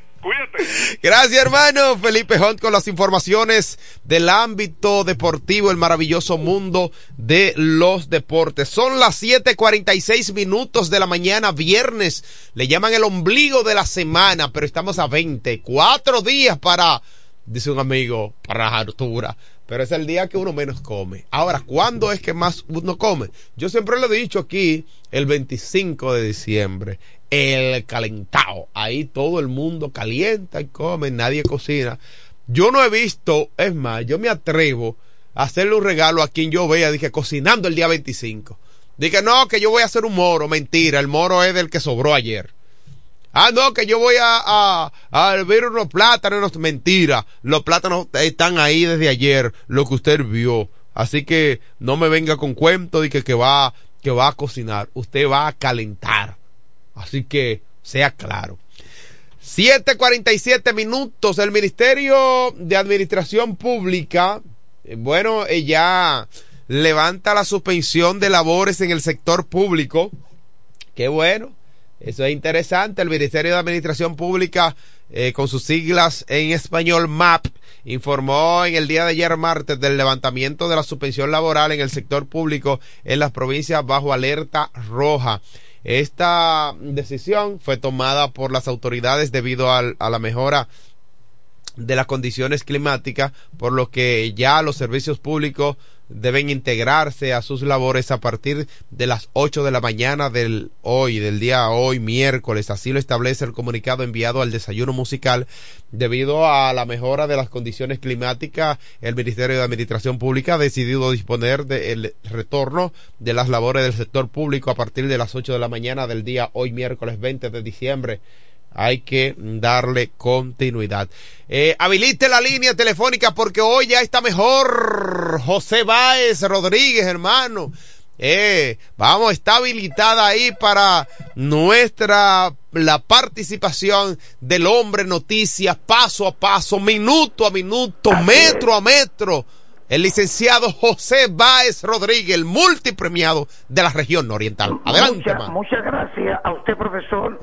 Gracias, hermano. Felipe Hunt con las informaciones del ámbito deportivo, el maravilloso mundo de los deportes. Son las 7:46 minutos de la mañana, viernes. Le llaman el ombligo de la semana, pero estamos a 20. Cuatro días para, dice un amigo, para hartura. Pero es el día que uno menos come. Ahora, ¿cuándo es que más uno come? Yo siempre lo he dicho aquí, el 25 de diciembre, el calentado. Ahí todo el mundo calienta y come, nadie cocina. Yo no he visto, es más, yo me atrevo a hacerle un regalo a quien yo vea, dije, cocinando el día 25. Dije, no, que yo voy a hacer un moro. Mentira, el moro es del que sobró ayer. Ah, no, que yo voy a, a, a hervir unos plátanos. No, Mentira, los plátanos están ahí desde ayer, lo que usted vio. Así que no me venga con cuento de que, que va, que va a cocinar. Usted va a calentar. Así que sea claro. 7:47 minutos. El Ministerio de Administración Pública, eh, bueno, eh, ya levanta la suspensión de labores en el sector público. Qué bueno. Eso es interesante. El Ministerio de Administración Pública, eh, con sus siglas en español MAP, informó en el día de ayer martes del levantamiento de la suspensión laboral en el sector público en las provincias bajo alerta roja. Esta decisión fue tomada por las autoridades debido a la mejora de las condiciones climáticas, por lo que ya los servicios públicos deben integrarse a sus labores a partir de las 8 de la mañana del hoy, del día hoy, miércoles. Así lo establece el comunicado enviado al desayuno musical. Debido a la mejora de las condiciones climáticas, el Ministerio de Administración Pública ha decidido disponer del retorno de las labores del sector público a partir de las 8 de la mañana del día hoy, miércoles 20 de diciembre hay que darle continuidad. Eh, habilite la línea telefónica porque hoy ya está mejor. José Báez Rodríguez, hermano. Eh, vamos, está habilitada ahí para nuestra, la participación del hombre noticias paso a paso, minuto a minuto, metro a metro. El licenciado José Báez Rodríguez, el multipremiado de la región oriental. Adelante, Mucha- hermano. muchas gracias a usted, profesor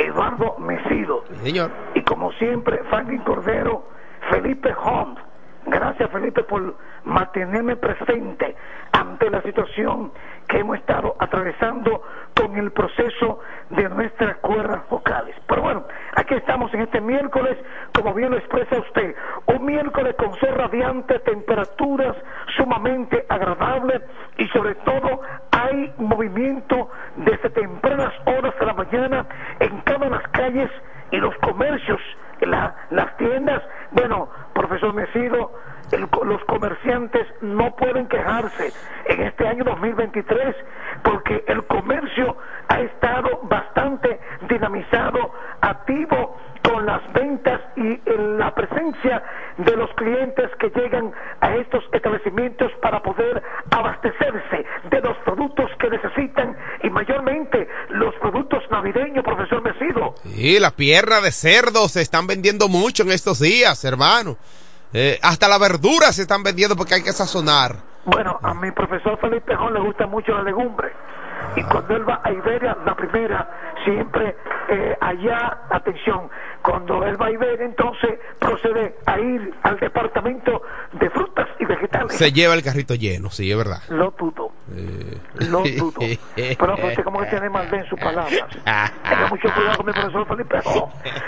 Eduardo Mesido. Señor. Y como siempre, Franklin Cordero, Felipe Hunt. Gracias, Felipe, por mantenerme presente ante la situación que hemos estado atravesando con el proceso de nuestras cuerdas vocales. Pero bueno, aquí estamos en este miércoles, como bien lo expresa usted, un miércoles con sol radiante, temperaturas sumamente agradables y sobre todo hay movimiento desde tempranas horas de la mañana y los comercios, la- las tiendas. Bueno, profesor Mesido, los comerciantes no pueden quejarse en este año 2023 porque el comercio ha estado bastante dinamizado, activo, con las ventas y en la presencia de los clientes que llegan a estos establecimientos para poder abastecerse de los productos que necesitan y mayormente los navideños, profesor Mesido. Y la pierna de cerdo se están vendiendo mucho en estos días, hermano. Eh, hasta la verdura se están vendiendo porque hay que sazonar. Bueno, a mi profesor Felipe Jón le gusta mucho la legumbre. Y cuando él va a Iberia, la primera, siempre eh, allá, atención, cuando él va a Iberia, entonces procede a ir al departamento de frutas y vegetales. Se lleva el carrito lleno, sí, es verdad. Lo dudo. Lo dudo. Pero no sé cómo que tiene más en sus palabras. Tenga mucho cuidado con mi profesor Felipe.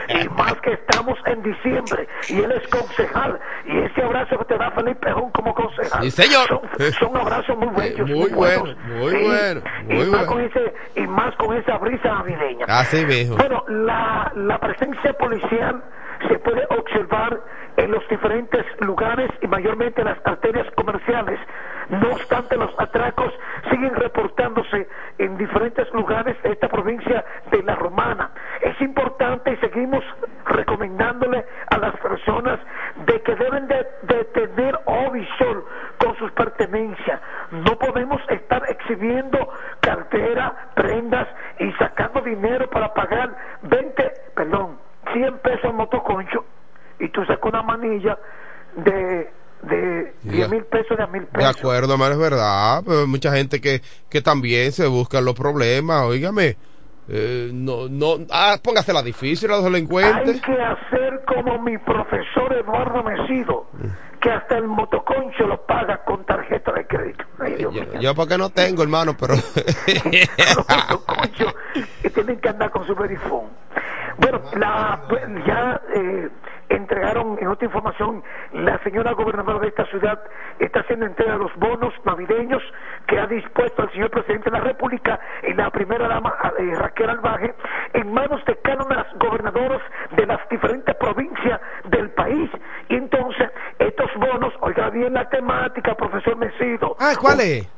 Y más que estamos en diciembre y él es concejal. Y ese abrazo que te da Felipe Jón como concejal. Sí, señor. Son, son abrazos muy bellos. Muy bueno, buenos. muy Sí. bueno, y más con ese y más con esa brisa navideña. Así mismo. Bueno, la, la presencia policial se puede observar en los diferentes lugares y mayormente en las arterias comerciales. No obstante, los atracos siguen reportándose en diferentes lugares de esta provincia de La Romana. Es importante y seguimos recomendándole a las personas de que deben de, de tener ojo visor con sus pertenencias. No podemos estar exhibiendo cartera, prendas y sacando dinero para pagar 20, perdón, 100 pesos en motoconcho y tú sacas una manilla de, de 10 mil pesos de a mil De pesos. acuerdo, hermano, es verdad. Pero hay mucha gente que, que también se buscan los problemas. Óigame, eh, no, no, ah, póngasela difícil a los Hay delincuentes. que hacer como mi profesor Eduardo Mesido, que hasta el motoconcho lo paga con tarjeta de crédito. Ay, mío. Yo porque no tengo, hermano, pero... que tienen que andar con su verifón. Bueno, la, ya eh, entregaron en otra información, la señora gobernadora de esta ciudad está haciendo entrega de los bonos navideños que ha dispuesto el señor presidente de la República y la primera dama eh, Raquel Albaje en manos de cada una de las gobernadoras de las diferentes provincias del país. Y entonces, estos bonos, oiga bien la temática, profesor Mesido. Ah, ¿cuál es?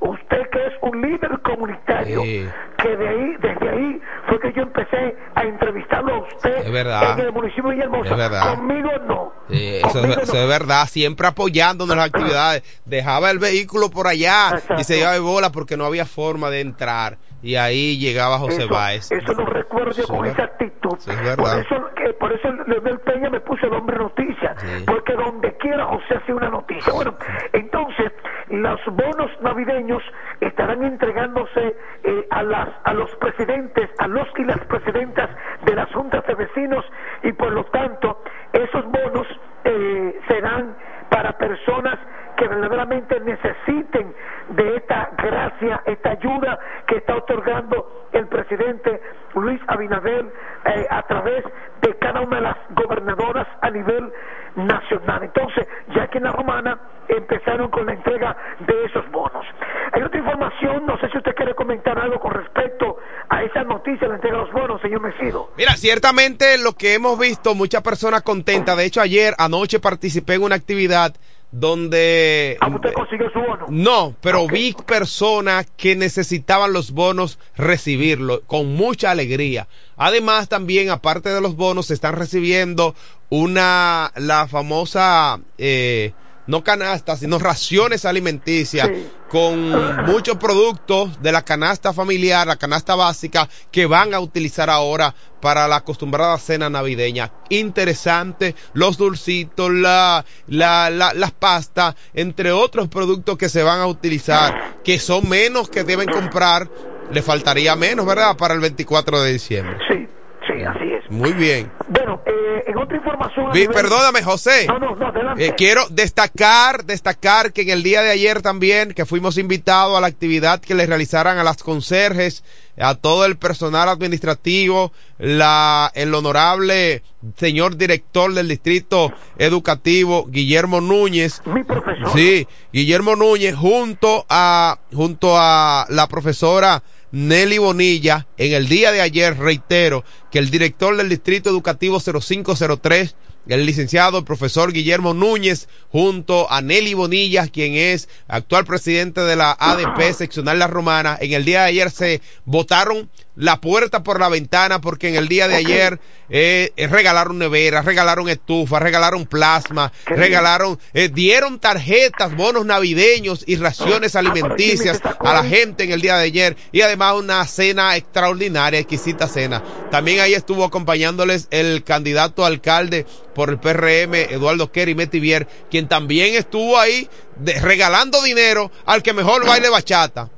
Usted que es un líder comunitario, Sí. Que de ahí, desde ahí fue que yo empecé a entrevistarlo a usted Es verdad. en el municipio de Villahermosa. Es verdad. Conmigo no. Sí, eso, es, eso es verdad, siempre apoyándonos las actividades. Dejaba el vehículo por allá y se iba de bola porque no había forma de entrar. Y ahí llegaba José Eso- Báez. Eso lo recuerdo yo con es esa actitud. Es por eso, que, por eso Leonel Peña me puso el hombre noticia. Porque donde quiera José hace una noticia. Bueno, entonces, los bonos navideños estarán entregándose eh, a, las, a los presidentes, a los y las presidentas de las juntas de vecinos y por lo tanto, esos bonos eh, serán para personas que verdaderamente necesiten de esta gracia, esta ayuda que está otorgando el presidente Luis Abinader eh, a través de cada una de las gobernadoras a nivel nacional. Entonces, ya que en la romana empezaron con la entrega de esos bonos. Hay otra información, no sé si usted quiere comentar algo con respecto a esa noticia de la entrega de los bonos, señor Mesido. Mira, ciertamente lo que hemos visto, muchas personas contentas. De hecho, ayer, anoche participé en una actividad donde... ¿Usted consiguió su bono? No, pero vi personas que necesitaban los bonos recibirlo con mucha alegría. Además, también, aparte de los bonos, se están recibiendo una, la famosa, eh, no canasta, sino raciones alimenticias con muchos productos de la canasta familiar, la canasta básica, que van a utilizar ahora para la acostumbrada cena navideña. Interesante, los dulcitos, la, la, la- las pastas, entre otros productos que se van a utilizar, que son menos que deben comprar, le faltaría menos, ¿verdad? Para el 24 de diciembre. Sí, sí, así es. Muy bien. Bueno, eh, en otra información... a Vi- nivel- Perdóname, José. No, no, no, adelante. Eh, quiero destacar, destacar que en el día de ayer también, que fuimos invitados a la actividad que le realizaran a las conserjes, a todo el personal administrativo, la, el honorable señor director del distrito educativo, Guillermo Núñez. Mi profesor. Sí, Guillermo Núñez junto a, junto a la profesora Nelly Bonilla, en el día de ayer, reitero, que el director del Distrito Educativo 0503, el licenciado profesor Guillermo Núñez, junto a Nelly Bonilla, quien es actual presidente de la ADP seccional La Romana, en el día de ayer se votaron la puerta por la ventana porque en el día de ayer eh, eh, regalaron neveras, regalaron estufas, regalaron plasma, regalaron, eh, dieron tarjetas, bonos navideños y raciones Ah, alimenticias a la gente en el día de ayer y además una cena extraordinaria, exquisita cena. También ahí estuvo acompañándoles el candidato alcalde por el PRM, Eduardo Kerry Metivier, quien también estuvo ahí de- regalando dinero al que mejor baile bachata.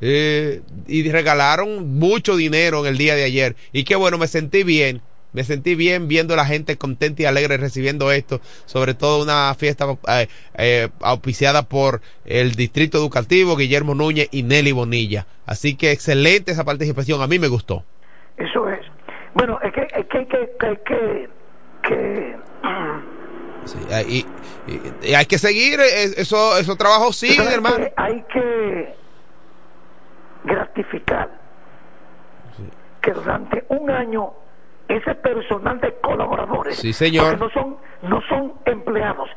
Eh, y regalaron mucho dinero en el día de ayer. Y qué bueno, me sentí bien. Me sentí bien viendo a la gente contenta y alegre recibiendo esto, sobre todo una fiesta eh, eh, auspiciada por el Distrito Educativo, Guillermo Núñez y Nelly Bonilla. Así que excelente esa participación, a mí me gustó. Eso es. Bueno, es que es que, que, que, que, que- Sí, y, y- y hay que seguir, eh, eso, esos trabajos siguen, ¿sabes hermano. hay que gratificar. Que durante un año ese personal de colaboradores Sí, señor. no son no son empleados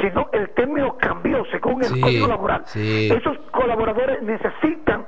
sino el término cambió según el Sí, código laboral. esos colaboradores necesitan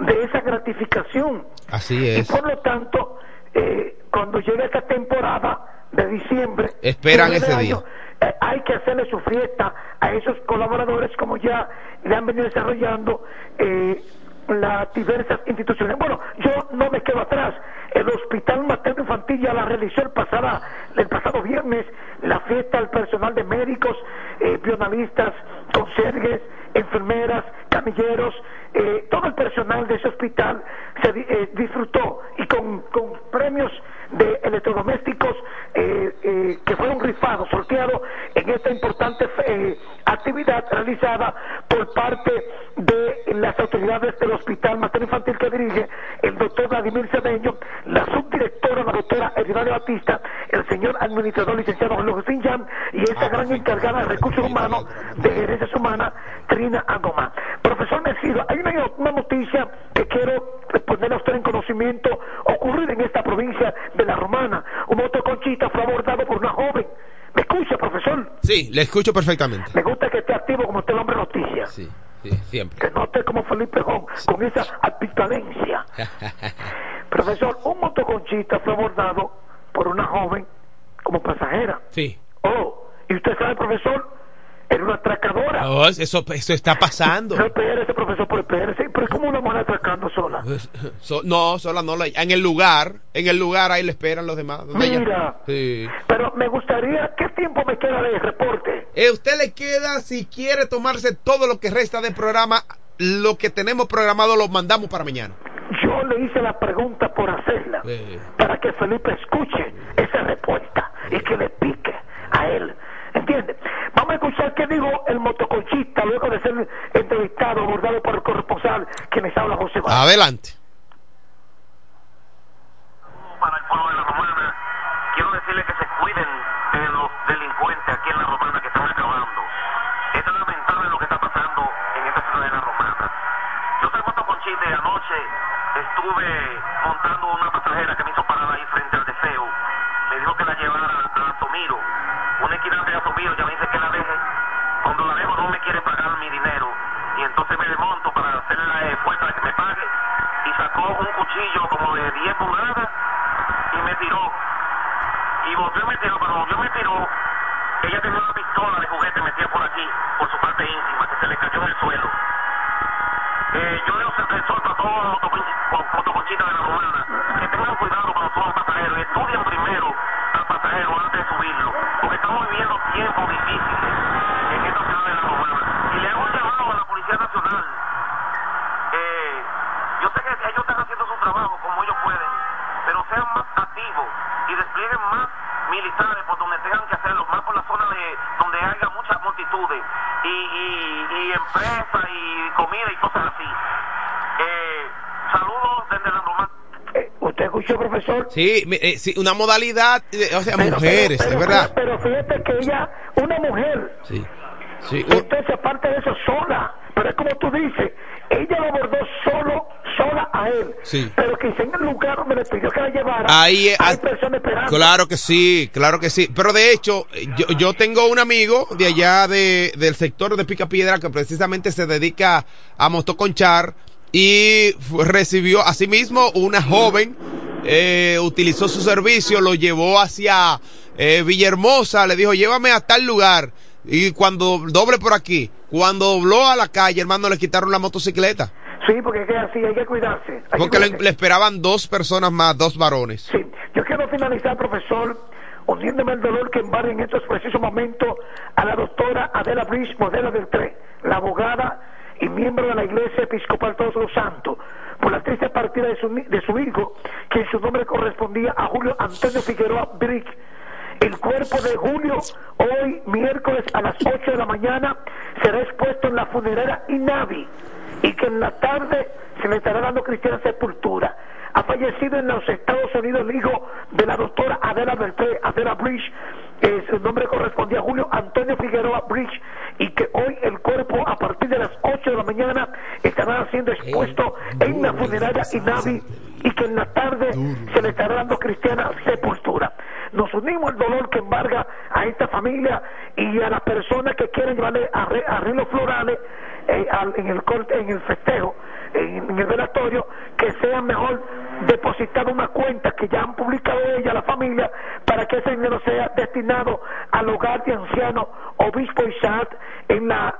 de esa gratificación. Así y es. por lo tanto eh, cuando llegue esta temporada de diciembre Esperan ese año, eh, hay que hacerle su fiesta a esos colaboradores como ya le han venido desarrollando eh, las diversas instituciones. Bueno, yo no me quedo atrás. El Hospital Materno Infantil ya la realizó el, pasada, el pasado viernes la fiesta al personal de médicos, eh, bionalistas, conserjes, enfermeras, camilleros, eh, todo el personal de ese hospital se eh, disfrutó y con, con premios de electrodomésticos eh, eh, que fueron rifados, sorteados en esta importante eh, actividad realizada por parte de las autoridades del Hospital Materno Infantil que dirige el doctor Vladimir Cedeño, la subdirectora, la doctora Edinaria Batista, el señor administrador licenciado José Jan y esa gran encargada de recursos humanos de gerencias humanas, Trina Agoma. Profesor Mesido, hay una, una noticia que quiero poner a usted en conocimiento en esta provincia de La Romana. Un motoconchista fue abordado por una joven. ¿Me escucha, profesor? Sí, le escucho perfectamente. Me gusta que esté activo como usted el hombre noticia. Sí, sí, siempre. Que no esté como Felipe Jón, con esa apitalencia. Profesor, un motoconchista fue abordado por una joven como pasajera. Sí. Oh, y usted sabe, profesor, era una atracadora. No, eso, eso está pasando. No espérese, profesor, por espérese. Pero es como una mujer atracando sola. So- no, sola no. la- En el lugar, en el lugar ahí le esperan los demás. ¿Dónde ella- Mira. Sí. Pero me gustaría, ¿qué tiempo me queda de reporte? Eh, usted le queda, si quiere tomarse todo lo que resta del programa, lo que tenemos programado lo mandamos para mañana. Yo le hice la pregunta por hacerla, para que Felipe escuche esa respuesta y que le pique a él. Escuchar qué dijo el motoconchista luego de ser entrevistado, abordado por el corresponsal, quien les habla José Vázquez. Adelante. quiero decirle que se cuiden de los delincuentes aquí en la Romana que están acabando. Es lamentable lo que está pasando en esta ciudad de la Romana. Yo soy motoconchita y anoche estuve montando una pasajera que me hizo parar ahí frente al deseo. Me dijo que la llevara a Tomiro. Una equidad de Tomiro ya me dice que la deje. Cuando la dejo no me quiere pagar mi dinero. Y entonces me desmonto para hacerle la fuerza de que me pague. Y sacó un cuchillo como de 10 pulgadas y me tiró. Y volvió y me tiró, pero volvió y me tiró. Ella tenía una pistola de juguete metida por aquí, por su parte íntima, que se le cayó en el suelo. Eh, yo le exhorto a todos los motoconchitas de la romana que tengan cuidado cuando suban pasajeros, estudien primero al pasajero antes de subirlo, porque estamos viviendo tiempos difíciles en esta ciudad de la romana. Y le hago un llamado a la Policía Nacional. Eh, yo sé que ellos están haciendo su trabajo como ellos pueden, pero sean más activos y desplieguen más militares por donde tengan que hacerlo, más por la zona de donde haya muchas multitudes y, y, y empresas y comida y cosas así. Eh, saludos desde la Romana. ¿Usted escuchó, profesor? Sí, mi- eh, sí, una modalidad, de- o sea, Pero- mujeres, pero- es verdad. Pero fíjate que ella, una mujer, Sí. Sí, entonces aparte de eso, sola. Pero es como tú dices, ella lo abordó solo, a él. Sí. Pero que en el lugar donde le pidió que la llevara, Ahí, hay ah, personas esperando. Claro que sí, claro que sí. Pero de hecho, yo, yo tengo un amigo de allá de, del sector de Pica Piedra que precisamente se dedica a motoconchar y recibió asimismo una joven, eh, utilizó su servicio, lo llevó hacia eh, Villahermosa, le dijo llévame a tal lugar y cuando doble por aquí, cuando dobló a la calle, hermano, le quitaron la motocicleta. Sí, porque es que así hay que cuidarse. Hay que Porque le, esperaban dos personas más, dos varones. Yo quiero finalizar, profesor, uniéndome el dolor que embarga en estos precisos momentos a la doctora Adela Bridge, modelo del TRE, la abogada y miembro de la Iglesia Episcopal Todos los Santos, por la triste partida de su, de su hijo, que en su nombre correspondía a Julio Antonio Figueroa Brick. El cuerpo de Julio, hoy miércoles a las 8 de la mañana, será expuesto en la funeraria Inavi y que en la tarde se le estará dando cristiana sepultura. Ha fallecido en los Estados Unidos el hijo de la doctora Adela Bridge, que su nombre correspondía a Julio Antonio Figueroa Bridge, y que hoy el cuerpo a partir de las 8 de la mañana estará siendo expuesto en la funeraria Inavi y que en la tarde se le estará dando cristiana sepultura. Nos unimos al dolor que embarga a esta familia y a las personas que quieren llevarle arre- arreglos florales eh, al- en el corte, en el festejo, en, el velatorio, que sea mejor depositar una cuenta que ya han publicado ella, la familia, para que ese dinero sea destinado al hogar de ancianos Obispo Isaac en la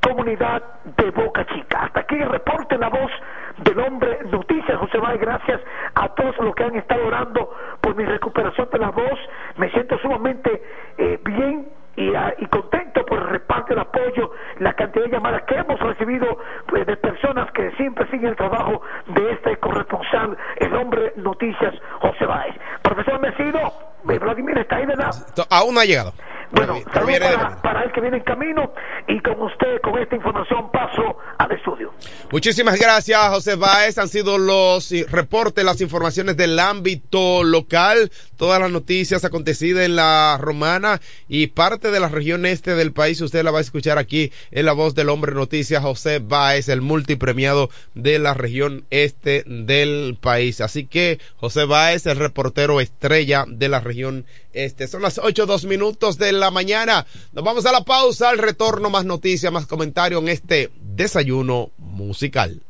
comunidad de Boca Chica. Hasta aquí el reporte la voz del hombre Noticias, José Báez. Gracias a todos los que han estado orando por mi recuperación de la voz. Me siento sumamente eh, bien y, ah, y contento por el reparto, el apoyo, la cantidad de llamadas que hemos recibido pues, de personas que siempre siguen el trabajo de este corresponsal, el hombre Noticias, José Báez. Profesor Mesido, Vladimir está ahí, ¿verdad? Aún no ha llegado. Bueno, de para, para el que viene en camino y con usted, con esta información, paso al estudio. Muchísimas gracias, José Báez. Han sido los eh, reportes, las informaciones del ámbito local, todas las noticias acontecidas en la romana y parte de la región este del país. Usted la va a escuchar aquí en la voz del hombre noticias, José Báez, el multipremiado de la región este del país. Así que José Báez, el reportero estrella de la región este. Son las ocho dos minutos de la mañana. Nos vamos a la pausa, al retorno, más noticias, más comentarios en este desayuno musical.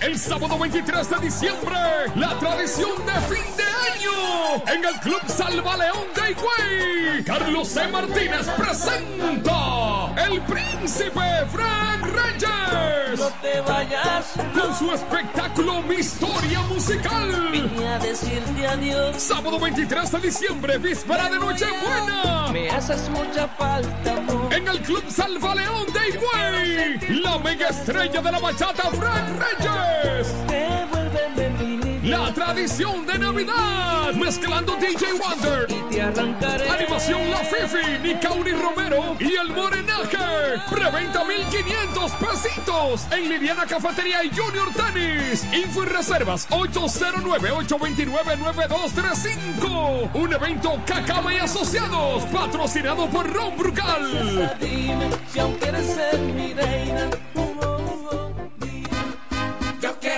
El sábado 23 de diciembre, la tradición de fin de año en el Club Salvaleón de Higüey. Carlos C. Martínez presenta El Príncipe Frank Reyes. No te vayas. Con su espectáculo Mi Historia Musical. Vine a decirte adiós. Sábado 23 de diciembre, víspera de Nochebuena. Me haces mucha falta, amor. En el Club Salvaleón de Higüey. La mega estrella de la bachata Frank Reyes. La tradición de Navidad, mezclando DJ Wonder. Animación La Fifi, Nicauri Romero y el Morenaje. Preventa 1500 pesitos en Liliana Cafetería y Junior Tennis. Info y reservas 809-829-9235. Un evento Cacama y Asociados, patrocinado por Ron Brugal. Dime si aún quieres ser mi reina.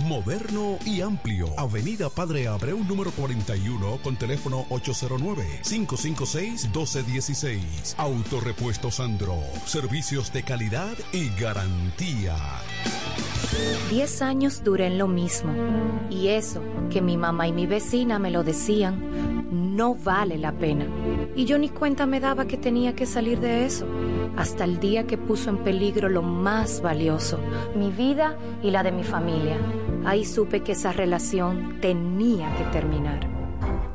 Moderno y amplio. Avenida Padre Abreu número 41 con teléfono 809-556-1216. Autorepuesto Sandro. Servicios de calidad y garantía. Diez años duré en lo mismo. Y eso, que mi mamá y mi vecina me lo decían, no vale la pena. Y yo ni cuenta me daba que tenía que salir de eso. Hasta el día que puso en peligro lo más valioso, mi vida y la de mi familia. Ahí supe que esa relación tenía que terminar.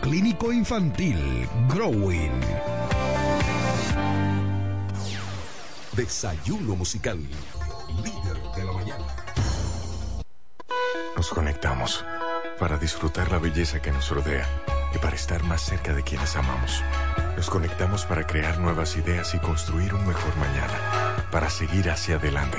Clínico Infantil, Growing. Desayuno musical. Líder de la mañana. Nos conectamos para disfrutar la belleza que nos rodea y para estar más cerca de quienes amamos. Nos conectamos para crear nuevas ideas y construir un mejor mañana, para seguir hacia adelante.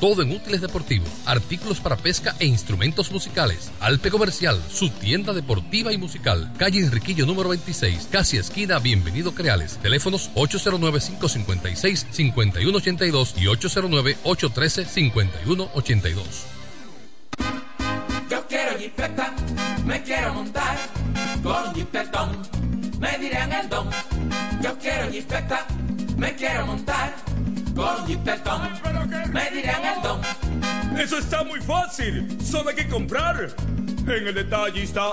todo en útiles deportivos, artículos para pesca e instrumentos musicales. Alpe Comercial, su tienda deportiva y musical, calle Enriquillo número 26, casi esquina Bienvenido Creales, teléfonos 809-556-5182 y 809-813-5182. Yo quiero jipeta, me quiero montar con jipetón, me dirán el don. Yo quiero jipeta, me quiero montar con jipetón, me dirán el don. Eso está muy fácil. Solo hay que comprar. En el detallista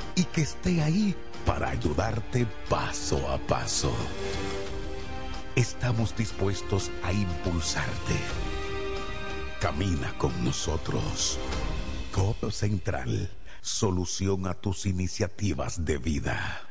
y que esté ahí para ayudarte paso a paso. Estamos dispuestos a impulsarte. Camina con nosotros. Codo Central, solución a tus iniciativas de vida.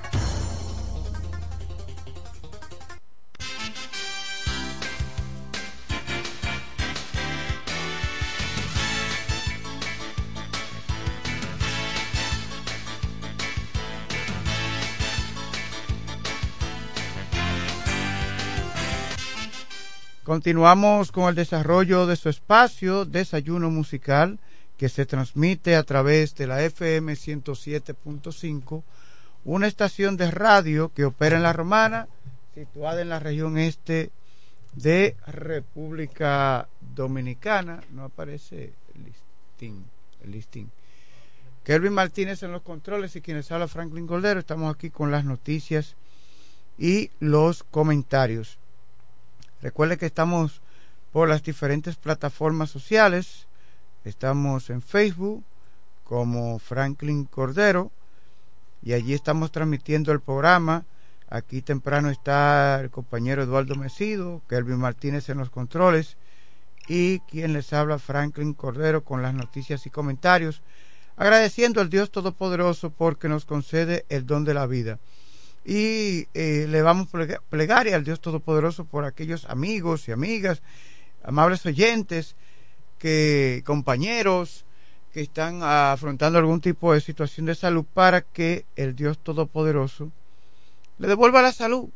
Continuamos con el desarrollo de su espacio Desayuno Musical que se transmite a través de la FM 107.5, una estación de radio que opera en La Romana, situada en la región este de República Dominicana. No aparece el listín. El listín. Kelvin Martínez en los controles y quienes habla Franklin Goldero. Estamos aquí con las noticias y los comentarios. Recuerde que estamos por las diferentes plataformas sociales. Estamos en Facebook como Franklin Cordero y allí estamos transmitiendo el programa. Aquí temprano está el compañero Eduardo Mesido, Kelvin Martínez en los controles y quien les habla Franklin Cordero con las noticias y comentarios, agradeciendo al Dios Todopoderoso porque nos concede el don de la vida y eh, le vamos a plegar al Dios Todopoderoso por aquellos amigos y amigas, amables oyentes, que compañeros que están afrontando algún tipo de situación de salud para que el Dios Todopoderoso le devuelva la salud.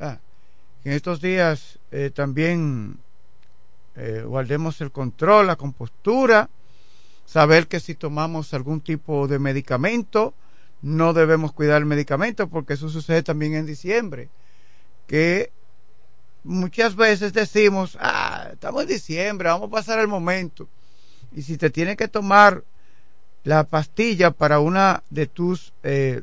Ah, en estos días eh, también eh, guardemos el control, la compostura, saber que si tomamos algún tipo de medicamento, no debemos cuidar el medicamento porque eso sucede también en diciembre. Que muchas veces decimos, ah, estamos en diciembre, vamos a pasar el momento. Y si te tienes que tomar la pastilla para una de tus eh,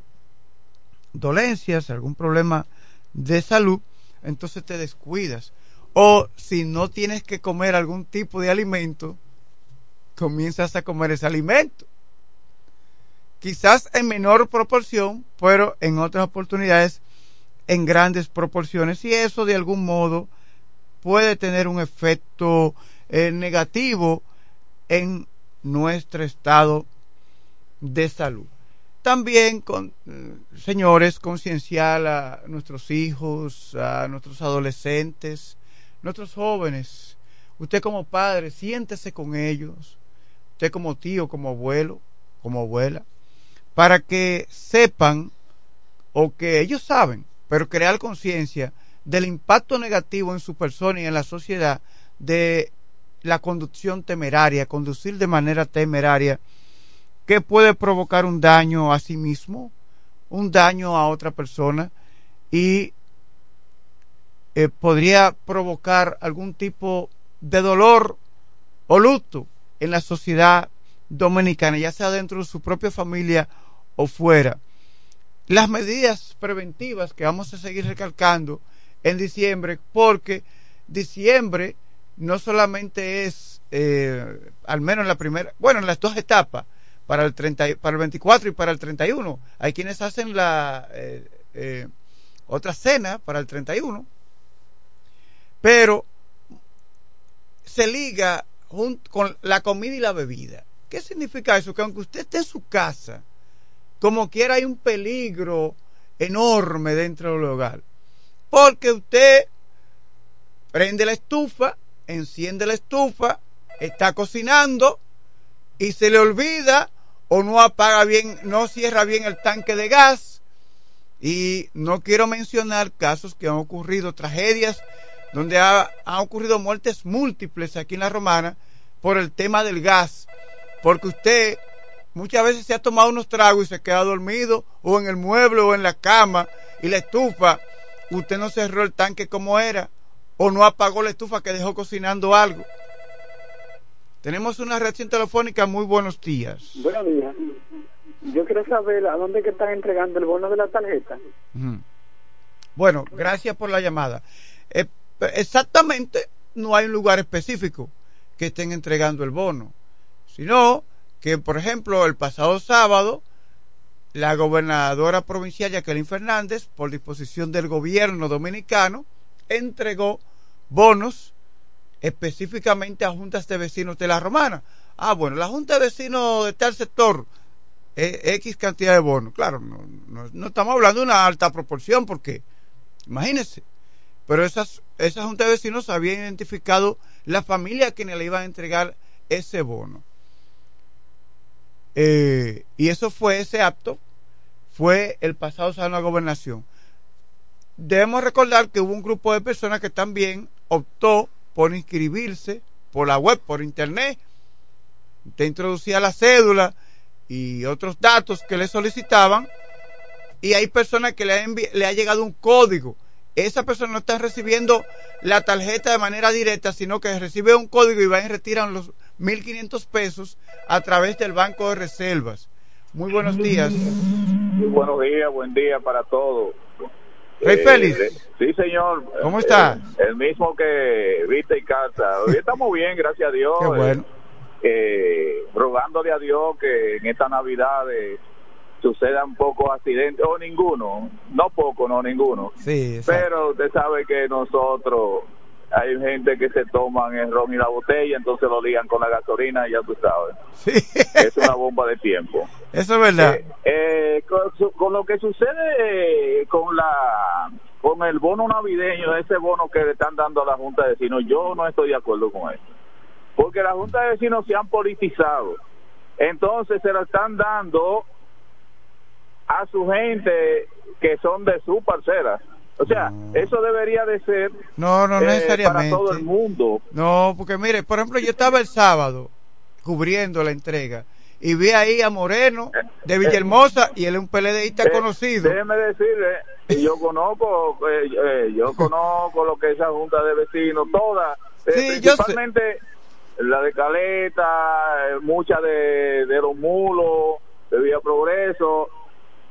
dolencias, algún problema de salud, entonces te descuidas. O si no tienes que comer algún tipo de alimento, comienzas a comer ese alimento quizás en menor proporción, pero en otras oportunidades en grandes proporciones y eso de algún modo puede tener un efecto eh, negativo en nuestro estado de salud. también, con, eh, señores, concienciar a nuestros hijos, a nuestros adolescentes, nuestros jóvenes. Usted como padre, siéntese con ellos. Usted como tío, como abuelo, como abuela, para que sepan o que ellos saben, pero crear conciencia del impacto negativo en su persona y en la sociedad de la conducción temeraria, conducir de manera temeraria, que puede provocar un daño a sí mismo, un daño a otra persona y eh, podría provocar algún tipo de dolor o luto en la sociedad dominicana, ya sea dentro de su propia familia o fuera. Las medidas preventivas que vamos a seguir recalcando en diciembre, porque diciembre no solamente es, eh, al menos en la primera, bueno, en las dos etapas, para el, 30, para el 24 y para el 31. Hay quienes hacen la eh, eh, otra cena para el 31, pero se liga con la comida y la bebida. ¿Qué significa eso? Que aunque usted esté en su casa, como quiera hay un peligro enorme dentro del hogar. Porque usted prende la estufa, enciende la estufa, está cocinando y se le olvida o no apaga bien, no cierra bien el tanque de gas. Y no quiero mencionar casos que han ocurrido, tragedias, donde ha, han ocurrido muertes múltiples aquí en la Romana por el tema del gas. Porque usted muchas veces se ha tomado unos tragos y se queda dormido, o en el mueble o en la cama, y la estufa, usted no cerró el tanque como era, o no apagó la estufa que dejó cocinando algo. Tenemos una reacción telefónica. Muy buenos días. Buenos días. Yo quiero saber a dónde que están entregando el bono de la tarjeta. Bueno, gracias por la llamada. Eh, exactamente, no hay un lugar específico que estén entregando el bono, sino que, por ejemplo, el pasado sábado, la gobernadora provincial Jacqueline Fernández, por disposición del gobierno dominicano, entregó bonos específicamente a juntas de vecinos de la romana. Ah, bueno, la junta de vecinos de tal sector, eh, X cantidad de bonos. Claro, no, no, estamos hablando de una alta proporción porque, imagínense, pero esas, esa junta de vecinos había identificado la familia a quienes le iban a entregar ese bono. Eh, y eso fue ese acto, fue el pasado sábado gobernación. Debemos recordar que hubo un grupo de personas que también optó por inscribirse por la web, por internet. Usted introducía la cédula y otros datos que le solicitaban y hay personas que le, le ha llegado un código. Esa persona no está recibiendo la tarjeta de manera directa, sino que recibe un código y va y retiran los 1.500 pesos a través del Banco de Reservas. Muy buenos días. Muy buenos días, buen día para todos. Rey Félix. Eh, sí, señor. ¿Cómo está? Eh, el, mismo que viste y carta. Hoy estamos bien, gracias a Dios. Qué bueno. Eh, rogándole a Dios que en esta Navidad sucedan pocos accidentes, o ninguno, no poco, no ninguno. Sí, Pero usted sabe que nosotros, hay gente que se toman el ron y la botella, entonces lo ligan con la gasolina, ya tú sabes. Sí. Es una bomba de tiempo. Eso es verdad. Eh, con, lo que sucede con la con el bono navideño, ese bono que le están dando a la Junta de Vecinos, yo no estoy de acuerdo con eso. Porque la Junta de Vecinos se han politizado. Entonces se lo están dando a su gente que son de su parcela. O sea, eso debería de ser no, no eh, necesariamente. para todo el mundo. No, porque mire, por ejemplo, yo estaba el sábado cubriendo la entrega y vi ahí a Moreno de Villahermosa y él es un PLDista Eh, conocido. Déjeme decirle, yo conozco, eh, eh, yo conozco lo que es esa junta de vecinos, todas, eh, Sí, yo sé. principalmente la de Caleta, eh, muchas de, de los mulos, de Vía Progreso,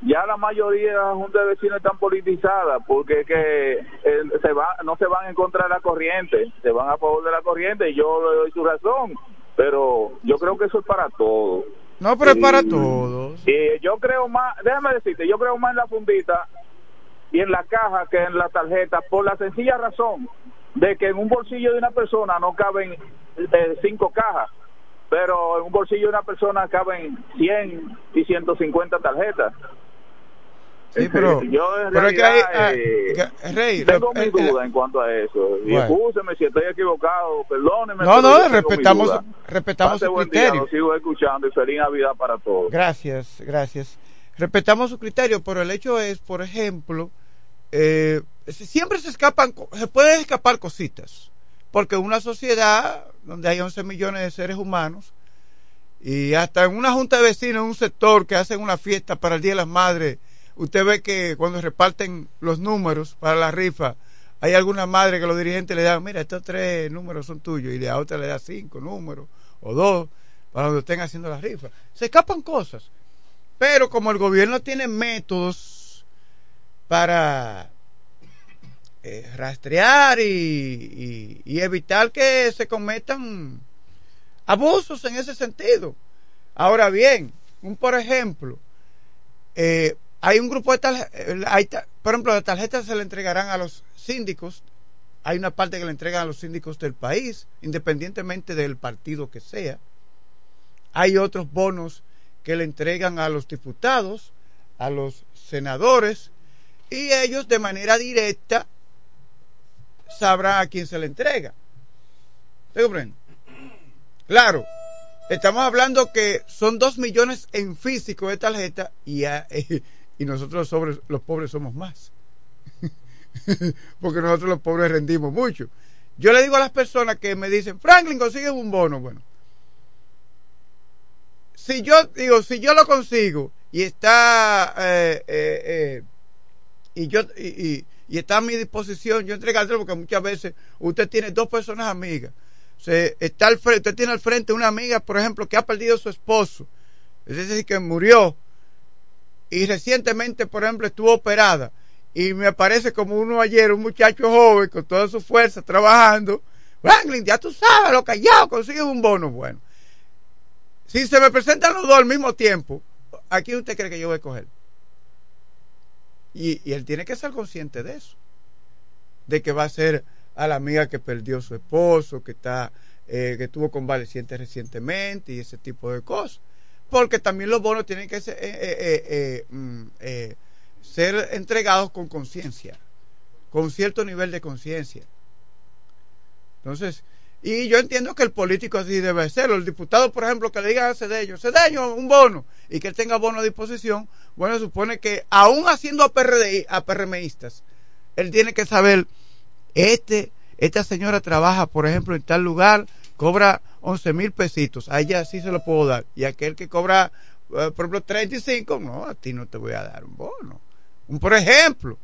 ya la mayoría de las juntas de vecinos están politizadas porque que eh, se va, no se van en contra de la corriente, se van a favor de la corriente y yo le doy su razón, pero yo creo que eso es para todos. No, pero es para Y- todos. y yo creo más, déjame decirte, yo creo más en la fundita y en la caja que en la tarjeta por la sencilla razón de que en un bolsillo de una persona no caben eh, cinco cajas. pero en un bolsillo de una persona caben 100 y 150 tarjetas. Sí, pero, yo en pero es que hay- eh, ah, Rey, tengo mi eh, duda eh, en cuanto a eso. Y Bueno. si estoy equivocado, perdóneme. No, no, tengo respetamos, respetamos Pase su día, criterio. lo sigo escuchando y feliz Navidad para todos. Gracias, gracias. Respetamos su criterio, pero el hecho es, por ejemplo, eh, si- siempre se escapan, se pueden escapar cositas, porque una sociedad donde hay 11 millones de seres humanos y hasta en una junta de vecinos, en un sector que hacen una fiesta para el Día de las Madres, usted ve que cuando reparten los números para la rifa, hay alguna madre que los dirigentes le dan, mira, estos tres números son tuyos, y la otra le da cinco números o dos para cuando estén haciendo la rifa. Se escapan cosas. Pero como el gobierno tiene métodos para eh, rastrear y, y- y evitar que se cometan abusos en ese sentido. Ahora bien, un por ejemplo, eh, hay un grupo de tarjetas, por ejemplo, las tarjetas se le entregarán a los síndicos, hay una parte que le entregan a los síndicos del país, independientemente del partido que sea. Hay otros bonos que le entregan a los diputados, a los senadores, y ellos de manera directa sabrán a quién se le entrega. Claro, estamos hablando que son dos millones en físico de tarjeta y, a- y nosotros los, pobres somos más. Porque nosotros los pobres rendimos mucho. Yo le digo a las personas que me dicen, Franklin, consigue un bono. Bueno, si yo digo, si yo lo consigo y está eh, eh, eh, y yo y, y- y está a mi disposición yo entregárselo porque muchas veces usted tiene dos personas amigas se está al frente, usted tiene al frente una amiga por ejemplo que ha perdido a su esposo es decir que murió y recientemente por ejemplo estuvo operada y me aparece como uno ayer un muchacho joven con toda su fuerza trabajando Franklin ya tú sabes lo callado consigues un bono bueno si se me presentan los dos al mismo tiempo, ¿a quién usted cree que yo voy a coger? Y, y él tiene que ser consciente de eso. De que va a ser a la amiga que perdió su esposo, que está, eh, que estuvo convaleciente recientemente y ese tipo de cosas. Porque también los bonos tienen que ser, eh, eh, eh, eh, mm, eh, ser entregados con conciencia, con cierto nivel de conciencia. Entonces, y yo entiendo que el político así debe serlo. El diputado, por ejemplo, que le diga a Cedeño, Cedeño, un bono, y que él tenga bono a disposición, bueno, supone que aún haciendo a, PRDI, a PRMistas, él tiene que saber, este, esta señora trabaja, por ejemplo, en tal lugar, cobra 11 mil pesitos, a ella sí se lo puedo dar, y aquel que cobra, eh, por ejemplo, 35, no, a ti no te voy a dar un bono. Un por ejemplo,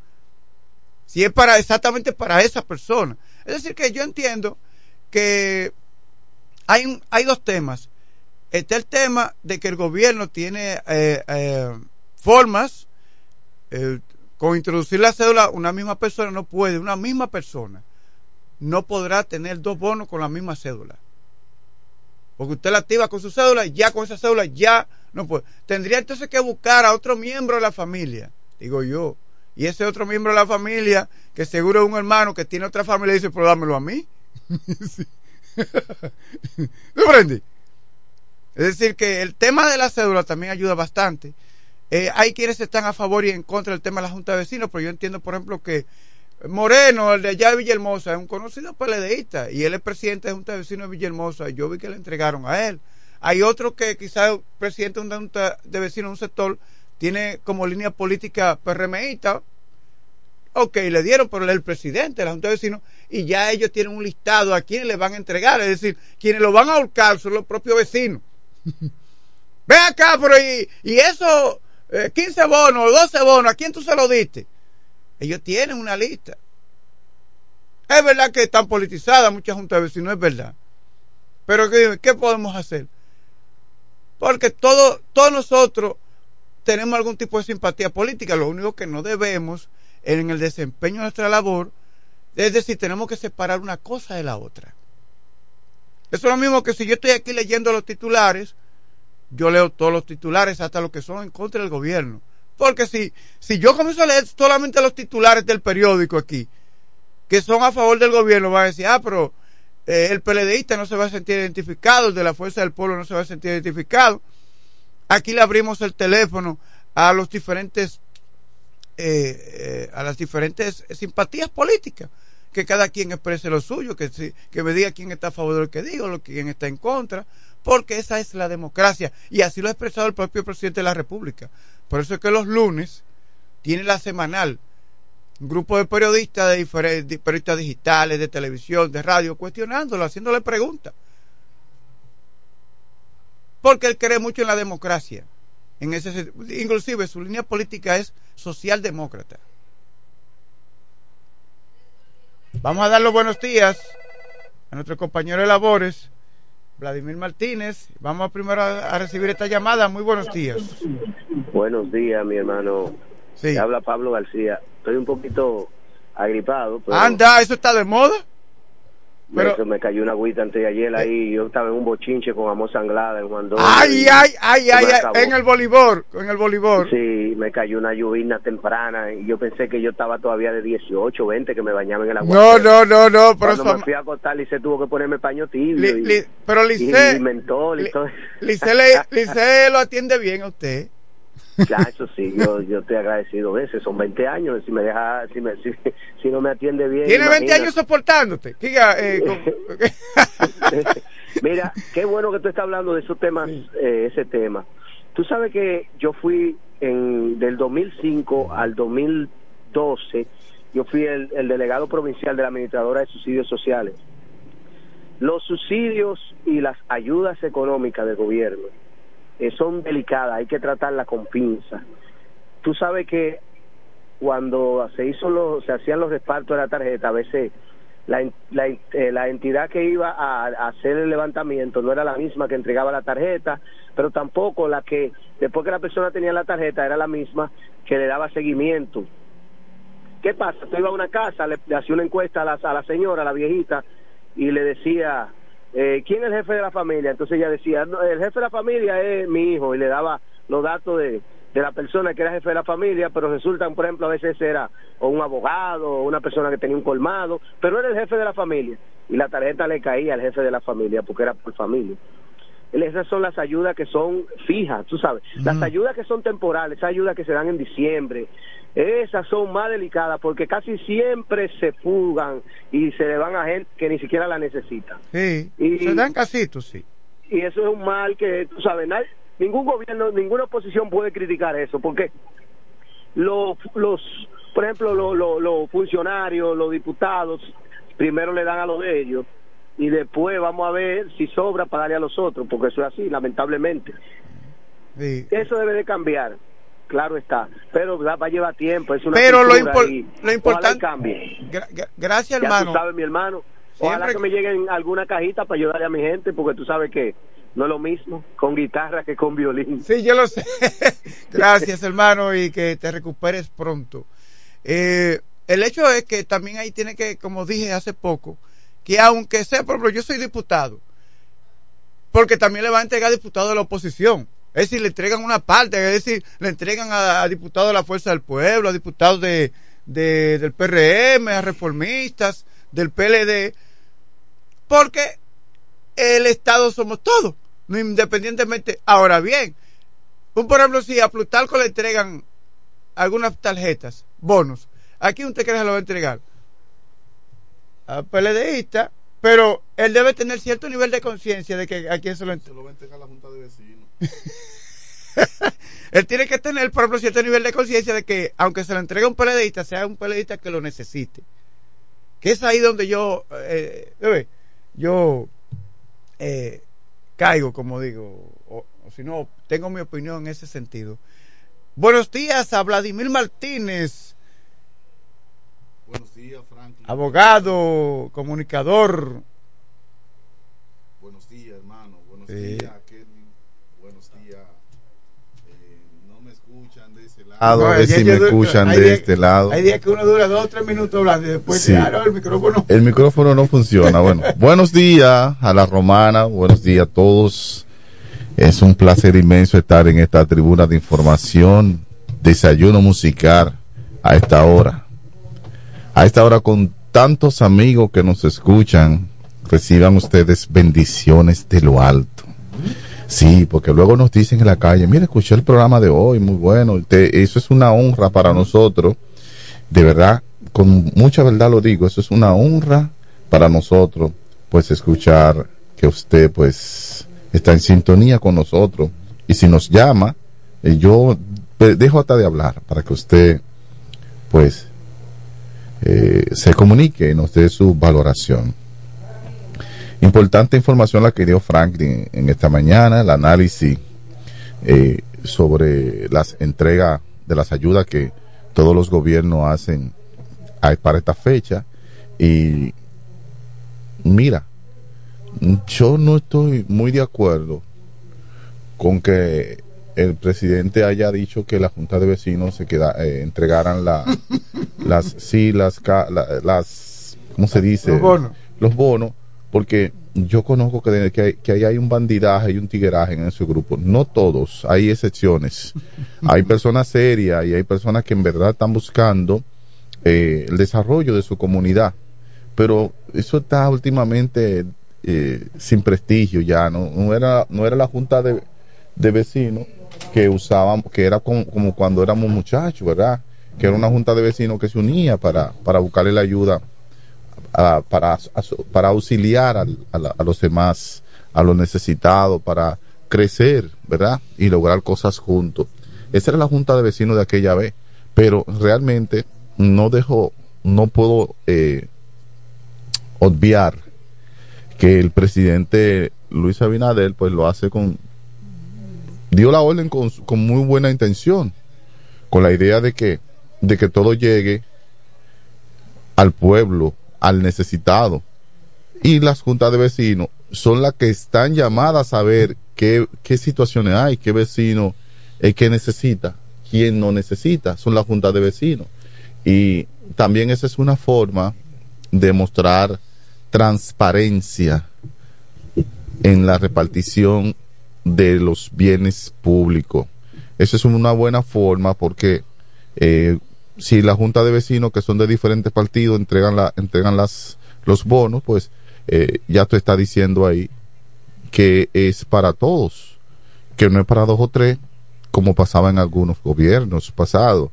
si es para exactamente para esa persona. Es decir, que yo entiendo que hay, hay dos temas. Está el tema de que el gobierno tiene eh, eh, formas, eh, con introducir la cédula, una misma persona no puede, una misma persona no podrá tener dos bonos con la misma cédula. Porque usted la activa con su cédula y ya con esa cédula ya no puede. Tendría entonces que buscar a otro miembro de la familia, digo yo. Y ese otro miembro de la familia, que seguro es un hermano que tiene otra familia, dice, pero dámelo a mí. Sí. ¿Me comprende? Es decir, que el tema de la cédula también ayuda bastante. Eh, hay quienes están a favor y en contra del tema de la Junta de Vecinos, pero yo entiendo, por ejemplo, que Moreno, el de allá de Villahermosa, es un conocido PLDista y él es presidente de Junta de Vecinos de Villahermosa y yo vi que le entregaron a él. Hay otro que quizás presidente de una Junta de Vecinos de un sector tiene como línea política PRMista, Ok, le dieron, pero él es el presidente de la Junta de Vecinos y ya ellos tienen un listado a quienes le van a entregar. Es decir, quienes lo van a ahorcar son los propios vecinos. Ven acá, pero y, y eso, eh, 15 bonos, 12 bonos, ¿a quién tú se lo diste? Ellos tienen una lista. Es verdad que están politizadas muchas juntas vecinos, es verdad. Pero ¿qué, qué podemos hacer? Porque todo, todos nosotros tenemos algún tipo de simpatía política. Lo único que no debemos en el desempeño de nuestra labor, es decir, tenemos que separar una cosa de la otra. Eso es lo mismo que si yo estoy aquí leyendo los titulares, yo leo todos los titulares, hasta los que son en contra del gobierno. Porque si, si yo comienzo a leer solamente los titulares del periódico aquí, que son a favor del gobierno, van a decir, ah, pero eh, el PLDista no se va a sentir identificado, el de la Fuerza del Pueblo no se va a sentir identificado. Aquí le abrimos el teléfono a los diferentes, eh, a las diferentes simpatías políticas que cada quien exprese lo suyo, que, que me diga quién está a favor de lo que digo, lo, quién está en contra, porque esa es la democracia. Y así lo ha expresado el propio presidente de la República. Por eso es que los lunes tiene la semanal, un grupo de periodistas, de diferentes periodistas digitales, de televisión, de radio, cuestionándolo, haciéndole preguntas. Porque él cree mucho en la democracia. En ese, inclusive su línea política es socialdemócrata. Vamos a dar los buenos días a nuestro compañero de labores, Vladimir Martínez. Vamos primero a, recibir esta llamada. Muy buenos días. Buenos días, mi hermano. Sí. habla Pablo García. Estoy un poquito agripado. Anda, ¿eso está de moda? Pero, me cayó una agüita antes de ayer ahí. Yo estaba en un bochinche con amor sanglada en Juan Ay, ay, ay, ay, en el voleibol, en el voleibol. Sí, me cayó una lluvia temprana y yo pensé que yo estaba todavía de 18, 20, que me bañaba en el agua. No, no, no, no. Pero Cuando me fui a acostar, se tuvo que ponerme paño tibio. y, pero Lice, y mentol y todo. Lice lo atiende bien a usted. Ya, eso sí, yo, yo te agradecido de Son 20 años. Si me deja, si, me, si, no me atiende bien. Tiene 20 años soportándote. Eh, Mira, qué bueno que tú estás hablando de esos temas, eh, ese tema. Tú sabes que yo fui en del 2005 al 2012, yo fui el, el delegado provincial de la administradora de subsidios sociales. Los subsidios y las ayudas económicas del gobierno eh, son delicadas, hay que tratarlas con pinza. Tú sabes que cuando se hizo los, se hacían los repartos de la tarjeta, a veces la, eh, la entidad que iba a, hacer el levantamiento no era la misma que entregaba la tarjeta, pero tampoco la que después que la persona tenía la tarjeta era la misma que le daba seguimiento. ¿Qué pasa? Tú iba a una casa, le, hacía una encuesta a la, a la señora, a la viejita, y le decía, eh, ¿quién es el jefe de la familia? Entonces ella decía, el jefe de la familia es mi hijo y le daba los datos de, de la persona que era jefe de la familia, pero resultan, por ejemplo, a veces era o un abogado o una persona que tenía un colmado, pero era el jefe de la familia y la tarjeta le caía al jefe de la familia porque era por familia. Esas son las ayudas que son fijas, tú sabes. Las ayudas que son temporales, esas ayudas que se dan en diciembre, esas son más delicadas porque casi siempre se fugan y se le van a gente que ni siquiera la necesita. Sí, y, se dan casitos, sí. Y eso es un mal que, tú sabes, ningún gobierno, ninguna oposición puede criticar eso porque los, los por ejemplo, los, los, los funcionarios, los diputados, primero le dan a los de ellos y después vamos a ver si sobra para darle a los otros, porque eso es así, lamentablemente. Eso debe de cambiar claro está, pero va a llevar tiempo, es una Pero lo, lo importante cambie. gracias, hermano. Ya tú sabes, mi hermano. Ojalá que me lleguen alguna cajita para ayudarle a mi gente, porque tú sabes que no es lo mismo con guitarra que con violín. Sí, yo lo sé. gracias, hermano, y que te recuperes pronto. Eh, el hecho es que también ahí tiene que, como dije hace poco, que aunque sea, por ejemplo, yo soy diputado, porque también le va a entregar diputado de la oposición. Es decir, le entregan una parte, es decir, le entregan a, diputados de la Fuerza del Pueblo, a diputados de, del PRM, a reformistas, del PLD, porque el Estado somos todos, independientemente. Ahora bien, un por ejemplo, si a Plutarco le entregan algunas tarjetas, bonos, aquí usted cree que lo va a entregar a PLDista, pero él debe tener cierto nivel de conciencia de que a quién se lo entrega. Se lo va a entregar a la Junta de Vecinos. Él tiene que tener, por ejemplo, cierto nivel de conciencia de que, aunque se lo entregue a un peleadista, sea un peleadista que lo necesite. Que es ahí donde yo, eh, yo eh, caigo, como digo, o, si no, tengo mi opinión en ese sentido. Buenos días a Vladimir Martínez. Buenos días, Franklin. Abogado, comunicador. Buenos días, hermano. Buenos días. A ver si me escuchan de este lado. Hay días que uno dura dos o tres minutos hablando y después el micrófono. El micrófono no funciona. Bueno, buenos días a la romana, buenos días a todos. Es un placer inmenso estar en esta tribuna de información, desayuno musical a esta hora. A esta hora con tantos amigos que nos escuchan reciban ustedes bendiciones de lo alto. Sí, porque luego nos dicen en la calle, mire, escuché el programa de hoy, muy bueno, te- eso es una honra para nosotros, de verdad, con mucha verdad lo digo, eso es una honra para nosotros, pues escuchar que usted pues está en sintonía con nosotros y si nos llama, eh, yo dejo hasta de hablar para que usted pues eh, se comunique y nos dé su valoración. Importante información la que dio Franklin en esta mañana, el análisis eh, sobre las entregas de las ayudas que todos los gobiernos hacen a- para esta fecha. Y mira, yo no estoy muy de acuerdo con que el presidente haya dicho que la junta de vecinos se queda eh, entregaran la, las sí las la- las cómo se dice Los bonos. los bonos porque yo conozco que, hay, que ahí hay un bandidaje y un tigueraje en ese grupo. No todos hay excepciones. Hay personas serias y hay personas que en verdad están buscando eh, el desarrollo de su comunidad. Pero eso está últimamente eh, sin prestigio ya no no era no era la junta de, de vecinos que usaban que era como, como cuando éramos muchachos verdad que era una junta de vecinos que se unía para para buscarle la ayuda para para auxiliar a, los demás a los necesitados para crecer verdad y lograr cosas juntos. Esa era la junta de vecinos de aquella vez. Pero realmente no dejo no puedo eh, obviar que el presidente Luis Abinader pues lo hace con dio la orden con, con muy buena intención con la idea de que de que todo llegue al pueblo al necesitado y las juntas de vecinos son las que están llamadas a ver qué, qué situaciones hay, qué vecino es que necesita, quién no necesita, son las juntas de vecinos. Y también esa es una forma de mostrar transparencia en la repartición de los bienes públicos. Eso es una buena forma porque eh, si la junta de vecinos que son de diferentes partidos entregan la, entregan las los bonos, pues eh, ya tú estás diciendo ahí que es para todos, que no es para dos o tres, como pasaba en algunos gobiernos pasados,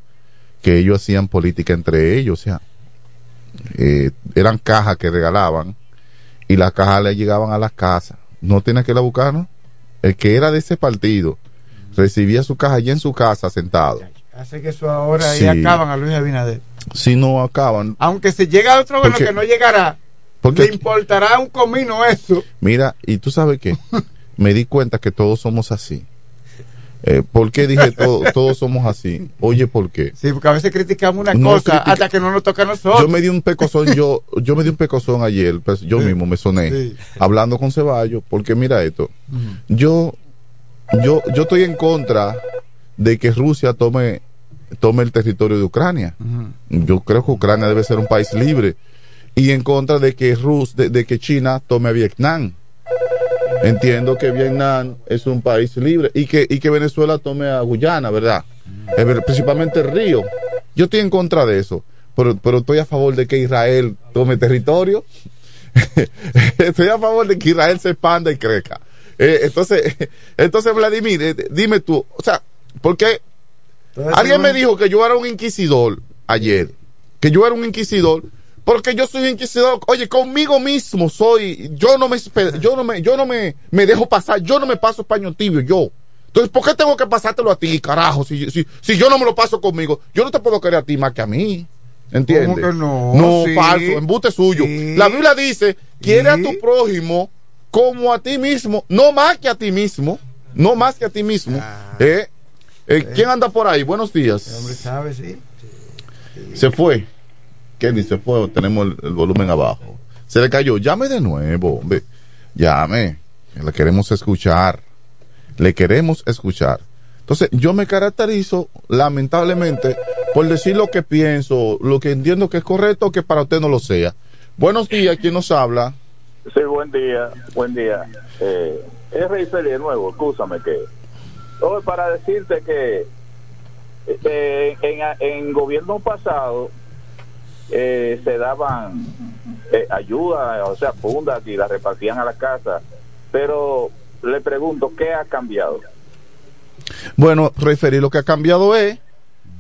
que ellos hacían política entre ellos, o sea, eh, eran cajas que regalaban y las cajas le llegaban a las casas. No tiene que ir a buscar, ¿no? El que era de ese partido recibía su caja allá en su casa sentado. Hace que eso ahora Sí. ahí acaban a Luis Abinader. Si no acaban, Aunque se llega a otro bueno Porque- que no llegará, porque le importará un comino eso. Mira, y tú sabes qué, me di cuenta que todos somos así. Eh, ¿Por qué dije todo- todos somos así? Oye, ¿por qué? Sí, porque a veces criticamos una No cosa critica- hasta que no nos toca a nosotros. Yo me di un pecozón, yo, yo me di un pecozón ayer, pues, yo mismo me soné, Sí. hablando con Ceballos, porque mira esto, yo, yo, yo estoy en contra de que Rusia tome, tome el territorio de Ucrania. Yo creo que Ucrania debe ser un país libre. Y en contra de que Rus, de, de que China tome a Vietnam. Entiendo que Vietnam es un país libre y que, y que Venezuela tome a Guyana, ¿verdad? Principalmente el río. Yo estoy en contra de eso, pero, pero estoy a favor de que Israel tome territorio. estoy a favor de que Israel se expanda y crezca. Eh, entonces, entonces Vladimir, eh, dime tú, o sea, ¿por qué Alguien me dijo que yo era un inquisidor ayer. Que yo era un inquisidor. Porque yo soy inquisidor. Oye, conmigo mismo soy. Yo no me yo no me, yo no me, me dejo pasar. Yo no me paso paño tibio, yo. Entonces, ¿por qué tengo que pasártelo a ti, carajo? Si, si, si yo no me lo paso conmigo, yo no te puedo querer a ti más que a mí. ¿Entiendes? ¿Cómo que no? No, Sí. falso, embute suyo. Sí. La Biblia dice, quiere Sí. a tu prójimo como a ti mismo, no más que a ti mismo, no más que a ti mismo. ¿Eh? Eh, ¿Quién anda por ahí? Buenos días. Hombre, sabe, sí. Se fue. Kenny se fue, tenemos el, el volumen abajo. Se le cayó. Llame de nuevo, hombre. Llame. Le queremos escuchar. Le queremos escuchar. Entonces, yo me caracterizo, lamentablemente, por decir lo que pienso, lo que entiendo que es correcto, que para usted no lo sea. Buenos días, ¿quién nos habla? Sí, buen día, buen día. Eh, es Rey Feli de nuevo, escúchame que... Hoy para decirte que eh, en, en gobierno pasado eh, se daban eh, ayuda, o sea, fundas y las repartían a la casa. Pero le pregunto, ¿qué ha cambiado? Bueno, referir lo que ha cambiado es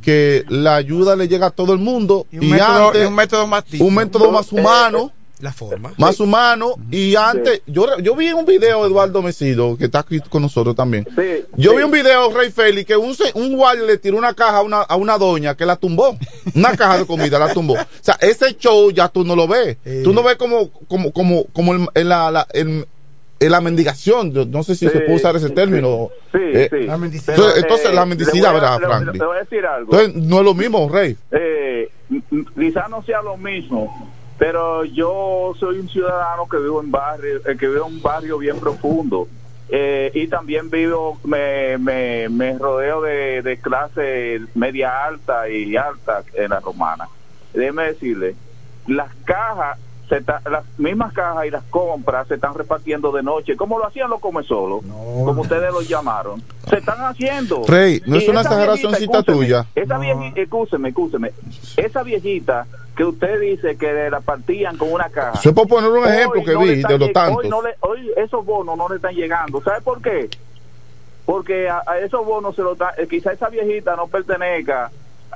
que la ayuda le llega a todo el mundo y, un método- antes y un método más un método más humano La forma. más humano y antes yo yo vi un video de Eduardo Mesido que está aquí con nosotros también. Yo vi un video Rey Félix que un un guardia le tiró una caja a una, a una doña que la tumbó. Una caja de comida la tumbó. O sea ese show ya tú no lo ves. Tú no ves como como como como el- en la, la- en- en la mendigación. Yo no sé si Sí, se puede usar ese término. Sí, Eh, sí. entonces, Pero, entonces, eh, la mendicidad verdad Franklin. Le voy a decir algo. entonces no es lo mismo Rey. Eh, no sea lo mismo, pero yo soy un ciudadano que vivo en barrio, eh, que vivo en un barrio bien profundo. Eh, y también vivo, me, me, me rodeo de, de clase media alta y alta en la romana. Déjeme decirle, las cajas, se ta- las mismas cajas y las compras se están repartiendo de noche, como lo hacían los come solo, como ustedes lo llamaron. Se están haciendo. Rey, no es Y una viejita, escúcheme, tuya. Esa viejita, escúcheme, escúcheme. Esa viejita que usted dice que la partían con una caja. Eso es por poner un Hoy ejemplo que no vi de los lleg- tantos. Hoy, no le- hoy esos bonos no le están llegando. ¿Sabe por qué? Porque a, a esos bonos se los da, eh, quizá esa viejita no pertenezca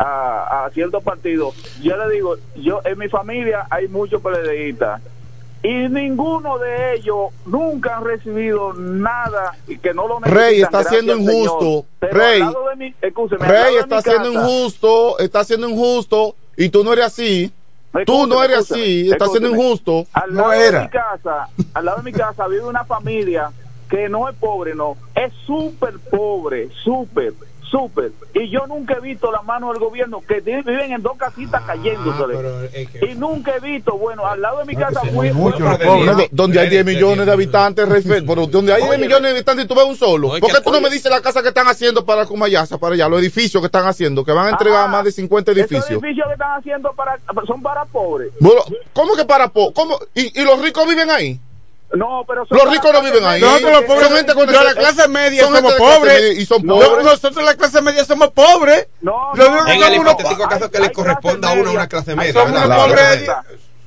a, a ciertos partidos. Yo le digo, yo en mi familia hay muchos PLDistas y ninguno de ellos nunca han recibido nada y que no lo necesitan. Rey está siendo injusto. Rey. al lado de mi- escúcheme, al lado Rey está siendo casa- injusto, está siendo injusto y tú no eres así. Tú no eres así, estás siendo injusto. Al lado de mi casa, al lado de mi casa vive una familia que no es pobre, no, es súper pobre, súper, súper. Y yo nunca he visto la mano del gobierno que viven en dos casitas cayéndose. Y nunca he visto, bueno, al lado de mi casa donde hay 10 millones de habitantes, pero donde hay 10 millones de habitantes y tú ves un solo. ¿Por qué tú no me dices la casa que están haciendo para Cumayasa, para allá, los edificios que están haciendo, que van a entregar más de 50 Esos edificios? edificios que están haciendo para, son para pobres. Bueno, ¿Cómo que para po? ¿Cómo? ¿Y, y los ricos viven ahí? No, pero son Los ricos no viven ahí. Nosotros los pobres, Son gente con de la clase media somos pobres. media y son No, pobres. nosotros la clase media somos pobres. No, no, En el hipotético caso que le corresponda a uno una clase media. somos pobres.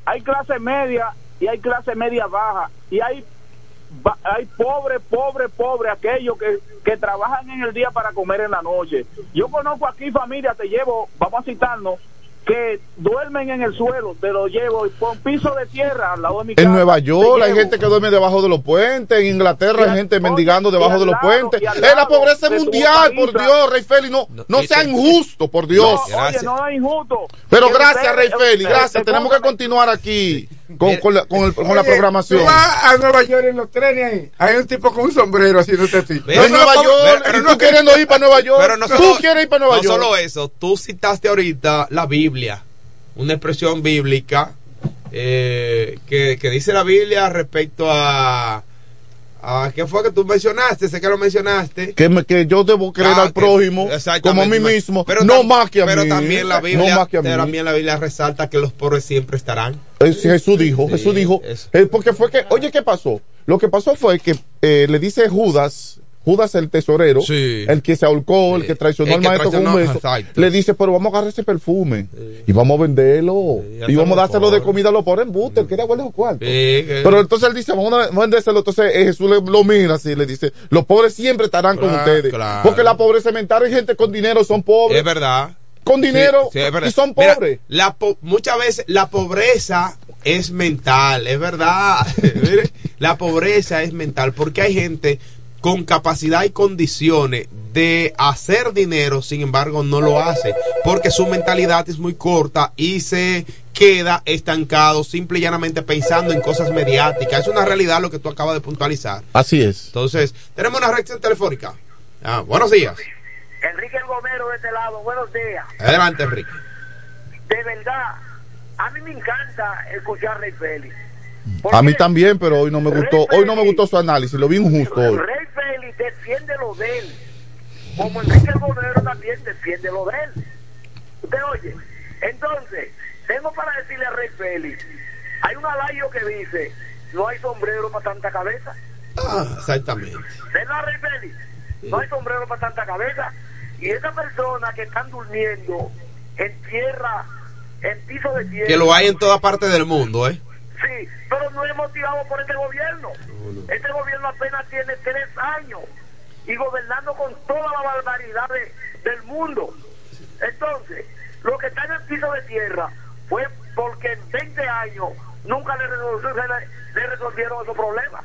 Hay clase media y hay clase media baja y hay hay pobre, pobre, pobre, aquellos que, que trabajan en el día para comer en la noche. Yo conozco aquí familias, te llevo, vamos a citarnos, que duermen en el suelo, te lo llevo y pon piso de tierra al lado de mi casa. En Nueva York hay gente que duerme debajo de los puentes, en Inglaterra hay gente mendigando debajo de los lado- puentes. Es la pobreza mundial, por. Dios, Rey Félix, no, no sea injusto, por Dios. No, oye, no es injusto. Pero gracias, Rey Félix, eh, gracias. eh, Tenemos que continuar aquí con, con la, con el- con la programación. tú vas a Nueva York en los trenes ahí. Hay un tipo con un sombrero haciéndote así. En Nueva York, y tú queriendo ir para Nueva York, Pero no tú solo, quieres ir para Nueva no York. solo eso, tú citaste ahorita la Biblia, una expresión bíblica eh, que, que dice la Biblia respecto a, a ¿qué fue que tú mencionaste? Sé que lo mencionaste. Que, me- que yo debo querer Ah, al prójimo como a mí mismo, Pero no más que a pero mí. también la no Biblia, más que a mí. también la Biblia resalta que los pobres siempre estarán. Jesús dijo, Jesús dijo, eh, porque fue que, oye, ¿qué pasó? Lo que pasó fue que eh, le dice Judas, Judas el tesorero, el que se ahorcó, el que traicionó el al que maestro con un traicionó, beso, exacto. le dice, pero vamos a agarrar ese perfume y vamos a venderlo y vamos a dárselo de comida a los pobres en buste, él quería guardar los cuartos. Pero entonces él dice, vamos a vendérselo, entonces eh, Jesús le, lo mira así, le dice, los pobres siempre estarán con ustedes, claro. porque la pobreza mental hay gente con dinero, son pobres. Es verdad. Con dinero es verdad. y son Mira, pobres. la po- muchas veces la pobreza es mental, es verdad. La pobreza es mental porque hay gente con capacidad y condiciones de hacer dinero, sin embargo no lo hace porque su mentalidad es muy corta y se queda estancado simple y llanamente pensando en cosas mediáticas. Es una realidad lo que tú acabas de puntualizar. Así es. Entonces, tenemos una reacción telefónica. Ah, buenos días. Enrique el Gomero de este lado, buenos días. Adelante, Enrique. De verdad, a mí me encanta escuchar a Rey Félix. A mí también, pero hoy no me gustó, hoy no me gustó su análisis, lo vi injusto hoy. Rey Félix defiende lo de él. Como Enrique el Gomero también defiende lo de él. Usted oye. Entonces, tengo para decirle a Rey Félix, hay un alayo que dice, no hay sombrero para tanta cabeza. Ah, exactamente. ¿Verdad, Rey Félix? No hay sombrero para tanta cabeza. Y esas personas que están durmiendo en tierra, en piso de tierra. Que lo hay en toda parte del mundo, ¿eh? Sí, pero no es motivado por este gobierno. Este gobierno apenas tiene tres años y gobernando con toda la barbaridad de- del mundo. Entonces, lo que está en el piso de tierra fue porque en 20 años nunca le, resolvieron esos problemas.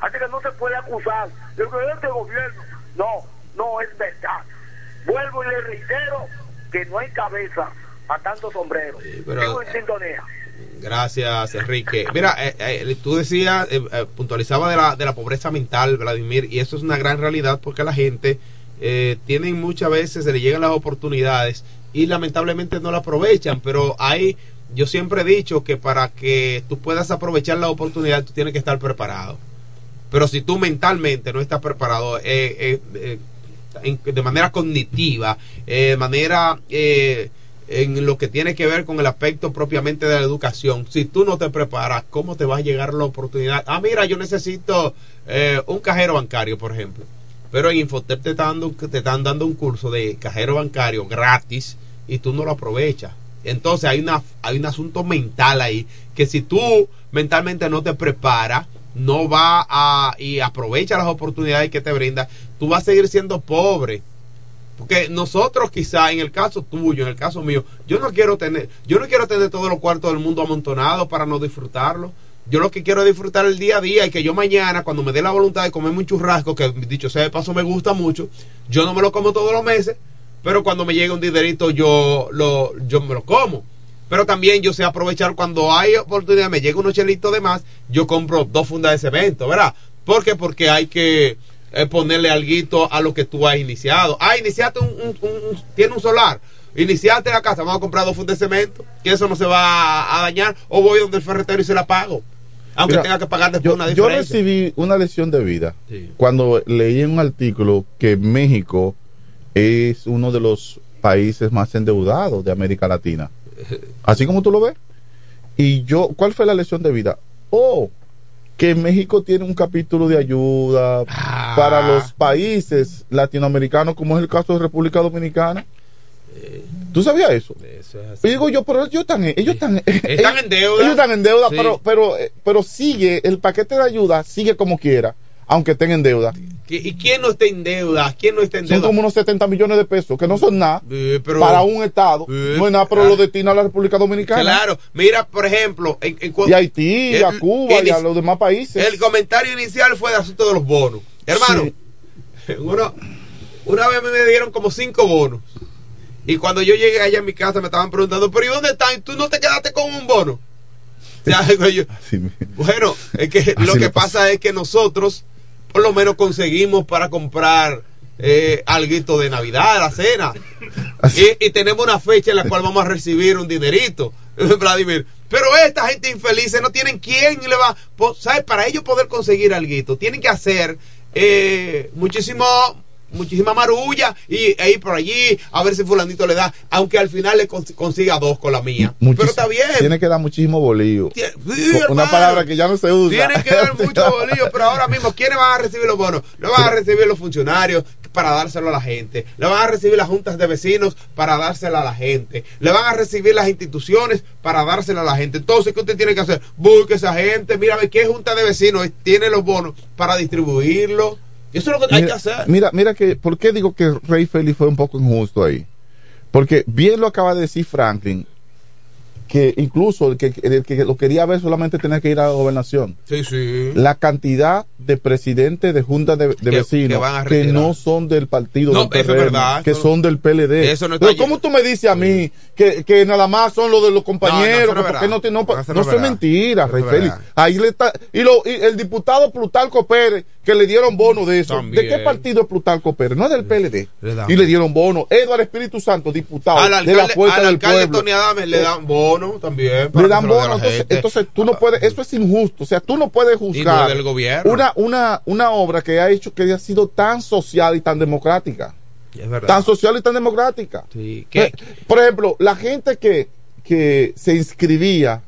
Así que no se puede acusar de que este gobierno. No, no es verdad. Vuelvo y le reitero que no hay cabeza a tanto sombrero. pero- Sigo en sintonía. Gracias, Enrique. Mira, eh, eh, tú decías, eh, eh, puntualizaba de la, de la pobreza mental, Vladimir, y eso es una gran realidad porque la gente eh, tiene muchas veces, se le llegan las oportunidades y lamentablemente no la aprovechan, pero hay, yo siempre he dicho que para que tú puedas aprovechar la oportunidad, tú tienes que estar preparado. Pero si tú mentalmente no estás preparado, eh, de manera cognitiva, de manera eh, en lo que tiene que ver con el aspecto propiamente de la educación, si tú no te preparas, ¿cómo te va a llegar la oportunidad? Ah, mira, yo necesito eh, un cajero bancario, por ejemplo. Pero en Infotep te están, dando, te están dando un curso de cajero bancario gratis y tú no lo aprovechas. Entonces hay, una, hay un asunto mental ahí que si tú mentalmente no te preparas, no va a y aprovecha las oportunidades que te brinda, tú vas a seguir siendo pobre. Porque nosotros quizá en el caso tuyo, en el caso mío, yo no quiero tener, yo no quiero tener todos los cuartos del mundo amontonados para no disfrutarlo. Yo lo que quiero es disfrutar el día a día y que yo mañana, cuando me dé la voluntad de comerme un churrasco, que dicho sea de paso me gusta mucho, yo no me lo como todos los meses, pero cuando me llegue un dinerito yo lo, yo me lo como. Pero también yo sé aprovechar cuando hay oportunidad, me llega unos chelitos de más, yo compro dos fundas de cemento, ¿verdad? ¿Por qué? Porque hay que eh, ponerle alguito a lo que tú has iniciado. Ah, iniciaste un, un- un- un- tiene un solar. Iniciaste la casa, vamos a comprar dos fundas de cemento, que eso no se va a, dañar, o voy donde el ferretero y se la pago. Aunque Mira, tenga que pagar después yo, una yo diferencia. recibí una lección de vida Sí. cuando leí en un artículo que México es uno de los países más endeudados de América Latina. Así como tú lo ves. Y yo, ¿cuál fue la lección de vida? Oh, que México tiene un capítulo de ayuda Ah. para los países latinoamericanos, como es el caso de República Dominicana. ¿Tú sabías eso? Y digo yo, pero ellos están, ellos están, Están en deuda. ellos están en deuda, Sí. pero, pero, eh, pero sigue, el paquete de ayuda sigue como quiera, aunque estén en deuda. ¿Qui- ¿Y quién no está en deuda? ¿Quién no está en Son deuda? como unos 70 millones de pesos, que no son nada Eh, pero- para un Estado. Eh, no es nada, pero ah. lo destina a la República Dominicana. Claro, mira, por ejemplo, en, en Y a Haití, y a el- Cuba, y a el- los demás países. El comentario inicial fue de asunto de los bonos. Hermano, uno- una vez me dieron como cinco bonos. Y cuando yo llegué allá a mi casa me estaban preguntando, pero ¿y dónde están? ¿Tú no te quedaste con un bono? O sea, digo yo, bueno, es que lo que pasa es que nosotros por lo menos conseguimos para comprar eh, alguito de Navidad, la cena. Y, y tenemos una fecha en la cual vamos a recibir un dinerito, Vladimir. Pero esta gente infeliz no tienen quién le va, ¿sabes? Para ellos poder conseguir alguito, tienen que hacer eh, muchísimo muchísima marulla y e ir por allí a ver si fulanito le da, aunque al final le cons- consiga dos con la mía. Muchis- Pero está bien. Tiene que dar muchísimo bolillo. Sí, Una hermano. palabra que ya no se usa. Tienen que dar mucho bolillo, pero ahora mismo, ¿quiénes van a recibir los bonos? Lo van a recibir los funcionarios para dárselo a la gente. Le van a recibir las juntas de vecinos para dárselo a la gente. Le van a recibir las instituciones para dárselo a la gente. Entonces, ¿qué usted tiene que hacer? Busque esa gente, mira a ver qué junta de vecinos tiene los bonos para distribuirlo. Eso es lo que hay que Mira, hacer. mira, mira que, ¿por qué digo que Rey Félix fue un poco injusto ahí? Porque bien lo acaba de decir Franklin, que incluso el que, el que lo quería ver solamente tenía que ir a la gobernación. Sí, sí. La cantidad de presidentes de juntas de, de Que- vecinos que no son del partido No, del eso es PRM, verdad, que eso son del PLD. Eso no Pero ¿cómo tú me dices a mí que, que nada más son los de los compañeros? No, no, no no, no, No, son mentiras, Rey Félix. Ahí le está y, lo, y el diputado Plutarco Pérez que le dieron bono de eso. También. ¿De qué partido es Plutarco Pérez? No es del PLD. Le. Y le dieron bono. Eduardo Espíritu Santo, diputado de la fuerza al del alcalde pueblo. Tony Adames le dan bono también. para Le dan bono, entonces, entonces tú no puedes, eso es injusto, o sea, tú no puedes juzgar del gobierno. una, una, una obra que ha hecho, que ha sido tan social y tan democrática, Es verdad. tan social y tan democrática. Sí, Eh, Por ejemplo, la gente que, que se inscribía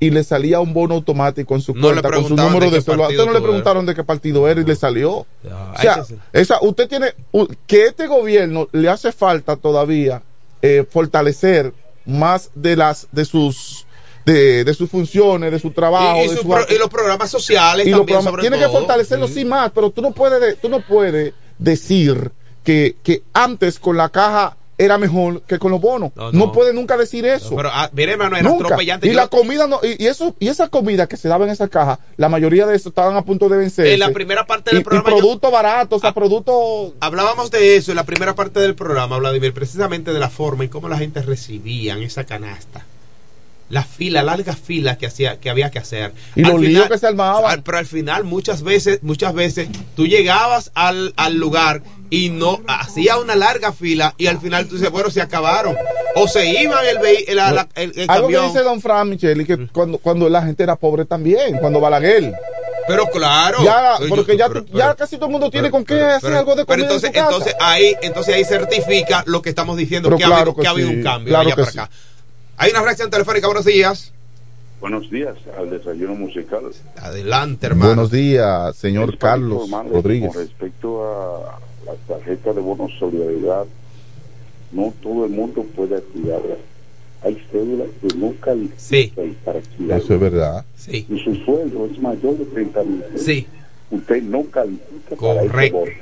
y le salía un bono automático en su No cuenta con su número de de qué celular. Usted no le preguntaron de qué partido era y le salió. O hay sea, esa, usted tiene que este gobierno le hace falta todavía eh, fortalecer más de las de sus de, de sus funciones, de su trabajo, Y, y de su su pro- y los programas sociales y los también, programas. sobre Tiene que todo. fortalecerlo sí más, pero tú no puedes, tú no puedes decir que, que antes con la caja era mejor que con los bonos. No, no. puedes nunca decir eso. Pero, ah, mire, hermano, era Nunca. atropellante. Y Yo- la comida no, y, y eso, y esa comida que se daba en esa caja, la mayoría de eso estaban a punto de vencer. En la primera parte del y, programa Y yo- productos baratos, o sea, productos. Hablábamos de eso en la primera parte del programa, Vladimir, precisamente de la forma en cómo la gente recibía esa canasta. La fila, largas filas que hacía, que había que hacer. Y los líos que se armaban. al- Pero al final, muchas veces, muchas veces, tú llegabas al, al lugar y no hacía una larga fila y al final tú dices, bueno, se acabaron. O se iban el, el, el- el Algo que dice Don Fran Micheli, que cuando, cuando la gente era pobre también, cuando Balaguer. Pero claro. Ya, Yo- porque ya, pero- ya casi todo el mundo tiene con qué hacer pero- algo de pero comida entonces, en su casa. entonces ahí, entonces ahí certifica lo que estamos diciendo, Pero que, ha habido, que que ha habido sí, un cambio claro allá para sí. acá. Hay una reacción telefónica, buenos días. Buenos días al desayuno musical. Adelante, hermano. Buenos días, señor Carlos Rodríguez. Con respecto a la tarjeta de bono solidaridad, no todo el mundo puede activarla. Hay cédulas que no califican para activarla. Eso es verdad. Sí. Y su sueldo es mayor de 30 mil. Sí. Usted no califica para ese Correcto. bono.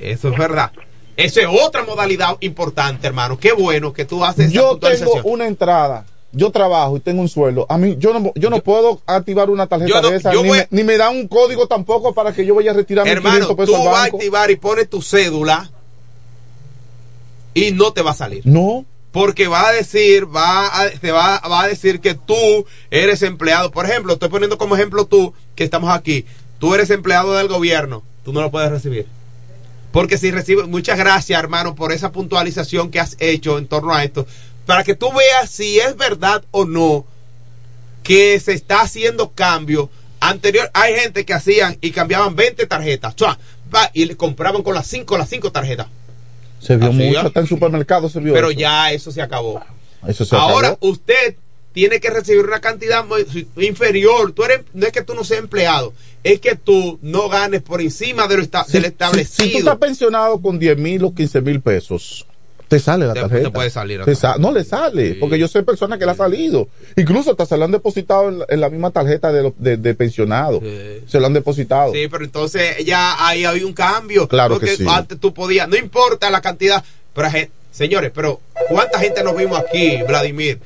Eso es verdad. Eso es otra modalidad importante, hermano. Qué bueno que tú haces esa Yo tengo una entrada, yo trabajo y tengo un sueldo. A mí, yo no, yo no puedo activar una tarjeta no- de esa, ni, voy- me, ni me da un código tampoco para que yo vaya a retirar mis Hermano, 500 tú pesos al vas a activar y pones tu cédula y no te va a salir. No. Porque va a decir, va a, te va, va a decir que tú eres empleado. Por ejemplo, estoy poniendo como ejemplo tú, que estamos aquí. Tú eres empleado del gobierno. Tú no lo puedes recibir. Porque si recibes, muchas gracias, hermano, por esa puntualización que has hecho en torno a esto. Para que tú veas si es verdad o no que se está haciendo cambio. Anterior, hay gente que hacían y cambiaban 20 tarjetas. ¡chua! Va, y le compraban con las 5, las 5 tarjetas. Se vio Así mucho, es. hasta en supermercados se vio Pero eso. ya eso se acabó. Eso se Ahora acabó. usted tiene que recibir una cantidad muy- inferior. Tú eres, no es que tú no seas empleado, es que tú no ganes por encima de lo esta- Si- del si- establecido. Si, tú estás pensionado con 10 mil o 15 mil pesos, te sale la tarjeta. te puede salir la Te sa- no le sale, porque yo sé personas que le ha salido. Incluso hasta se lo han depositado en la, en la misma tarjeta de, lo- de, de pensionado. Se lo han depositado. Sí, pero entonces ya ahí hay un cambio. Claro porque que sí. antes tú podías, no importa la cantidad, pero gen- señores, pero ¿cuánta gente nos vimos aquí, Vladimir,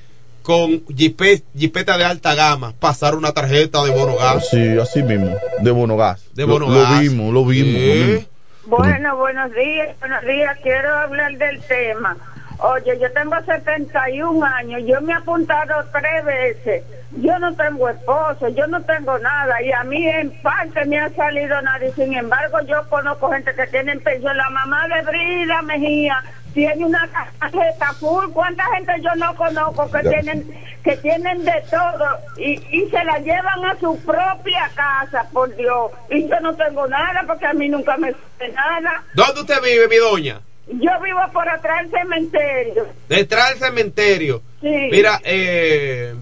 con jipe- jipeta de alta gama, pasar una tarjeta de bono gas? Sí, así mismo, de bonogas. De Lo- bono lo, gas. vimos, lo vimos. Sí. lo vimos. Bueno, buenos días, buenos días. Quiero hablar del tema. Oye, yo tengo 71 años, yo me he apuntado tres veces. Yo no tengo esposo, yo no tengo nada y a mí en parte me ha salido nada y sin embargo yo conozco gente que tiene pensión. La mamá de Brida Mejía tiene una tarjeta full. ¿Cuánta gente yo no conozco que Ya. tienen que tienen de todo y, y se la llevan a su propia casa, por Dios? Y yo no tengo nada porque a mí nunca me sale nada. ¿Dónde usted vive, mi doña? Yo vivo por atrás del cementerio. Detrás del cementerio. Sí. Mira, eh,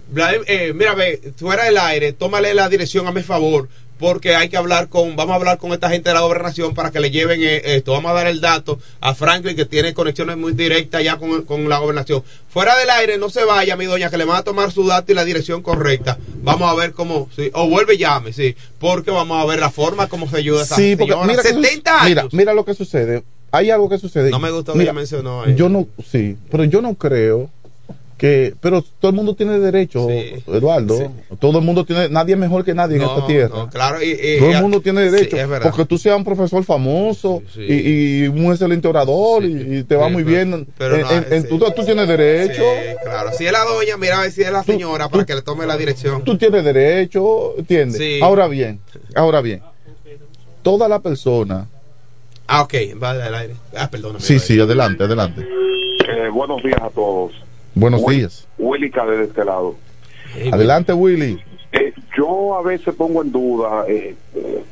eh, mira, ve, fuera del aire, tómale la dirección a mi favor, porque hay que hablar con, vamos a hablar con esta gente de la gobernación para que le lleven eh, esto. Vamos a dar el dato a Franklin, que tiene conexiones muy directas ya con, con la gobernación. Fuera del aire, no se vaya, mi doña, que le van a tomar su dato y la dirección correcta. Vamos a ver cómo, sí, o vuelve y llame, sí, porque vamos a ver la forma como se ayuda a esa Sí, porque señora. mira, que su- 70 años. mira, mira lo que sucede. Hay algo que sucede. No me gustó que Mira, ella mencionó ahí. Yo no, sí, pero yo no creo que, pero todo el mundo tiene derecho, Eduardo. Todo el mundo tiene, nadie es mejor que nadie en esta tierra. no, claro, y- y- todo el mundo tiene sí, derecho. porque tú seas un profesor famoso Y, y un excelente orador y, y te va Sí, muy pero- bien. pero en- no, en- en- sí. tú, tú tienes derecho. Sí, claro. Si es la doña, mira a ver si es la señora para que le tome la dirección. Tú tienes derecho, ¿entiendes? Sí. Ahora bien, ahora bien, toda la persona. Ah, ok, va al aire. Ah, perdóname. Sí, sí, adelante, adelante. Eh, buenos días a todos. Buenos Will- días. Willy Cade de este lado. Adelante, Willy. Eh, yo a veces pongo en duda, eh, eh,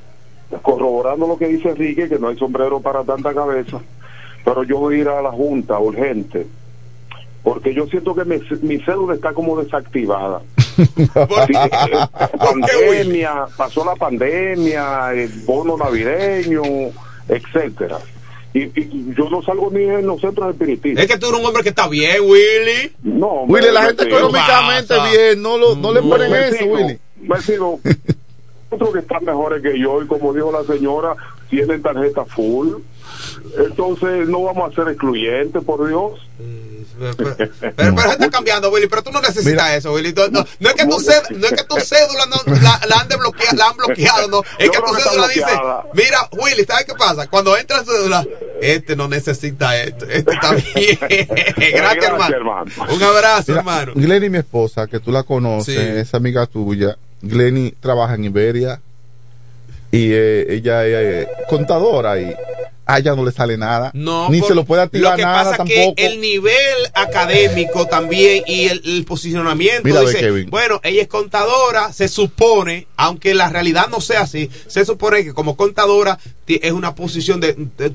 corroborando lo que dice Enrique, que no hay sombrero para tanta cabeza, pero yo voy a ir a la Junta urgente, porque yo siento que mi, mi cédula está como desactivada. Sí, eh, pandemia, pasó la pandemia, el bono navideño, etcétera. Y, y yo no salgo ni en los centros espiritistas. Es que tú eres un hombre que está bien, Willy. No, Willy, la gente me- económicamente bien, no, lo, no le ponen me eso, sigo, Willy. me sigo. Otros que están mejores que yo, y como dijo la señora, tienen tarjeta full. Entonces no vamos a ser excluyentes, por Dios. Pero, pero, pero está cambiando, Willy, pero tú no necesitas Mira. eso, Willy. No, no, no es que tu cédula, no es que tu cédula no, la, la han desbloqueado, la han bloqueado, no. Es que tu cédula dice, mira, Willy, ¿sabes qué pasa? Cuando entra tu cédula, este no necesita esto, este está bien. Gracias, hermano. Un abrazo, Mira, hermano. Glenny, mi esposa, que tú la conoces, Sí. es amiga tuya. Glenny trabaja en Iberia y eh, ella es eh, contadora y a ella no le sale nada. No, Ni se lo puede activar Lo que nada pasa tampoco. que el nivel académico también y el, el posicionamiento Mira, dice, Kevin. bueno, ella es contadora, se supone, aunque la realidad no sea así, se supone que como contadora es una posición de, de-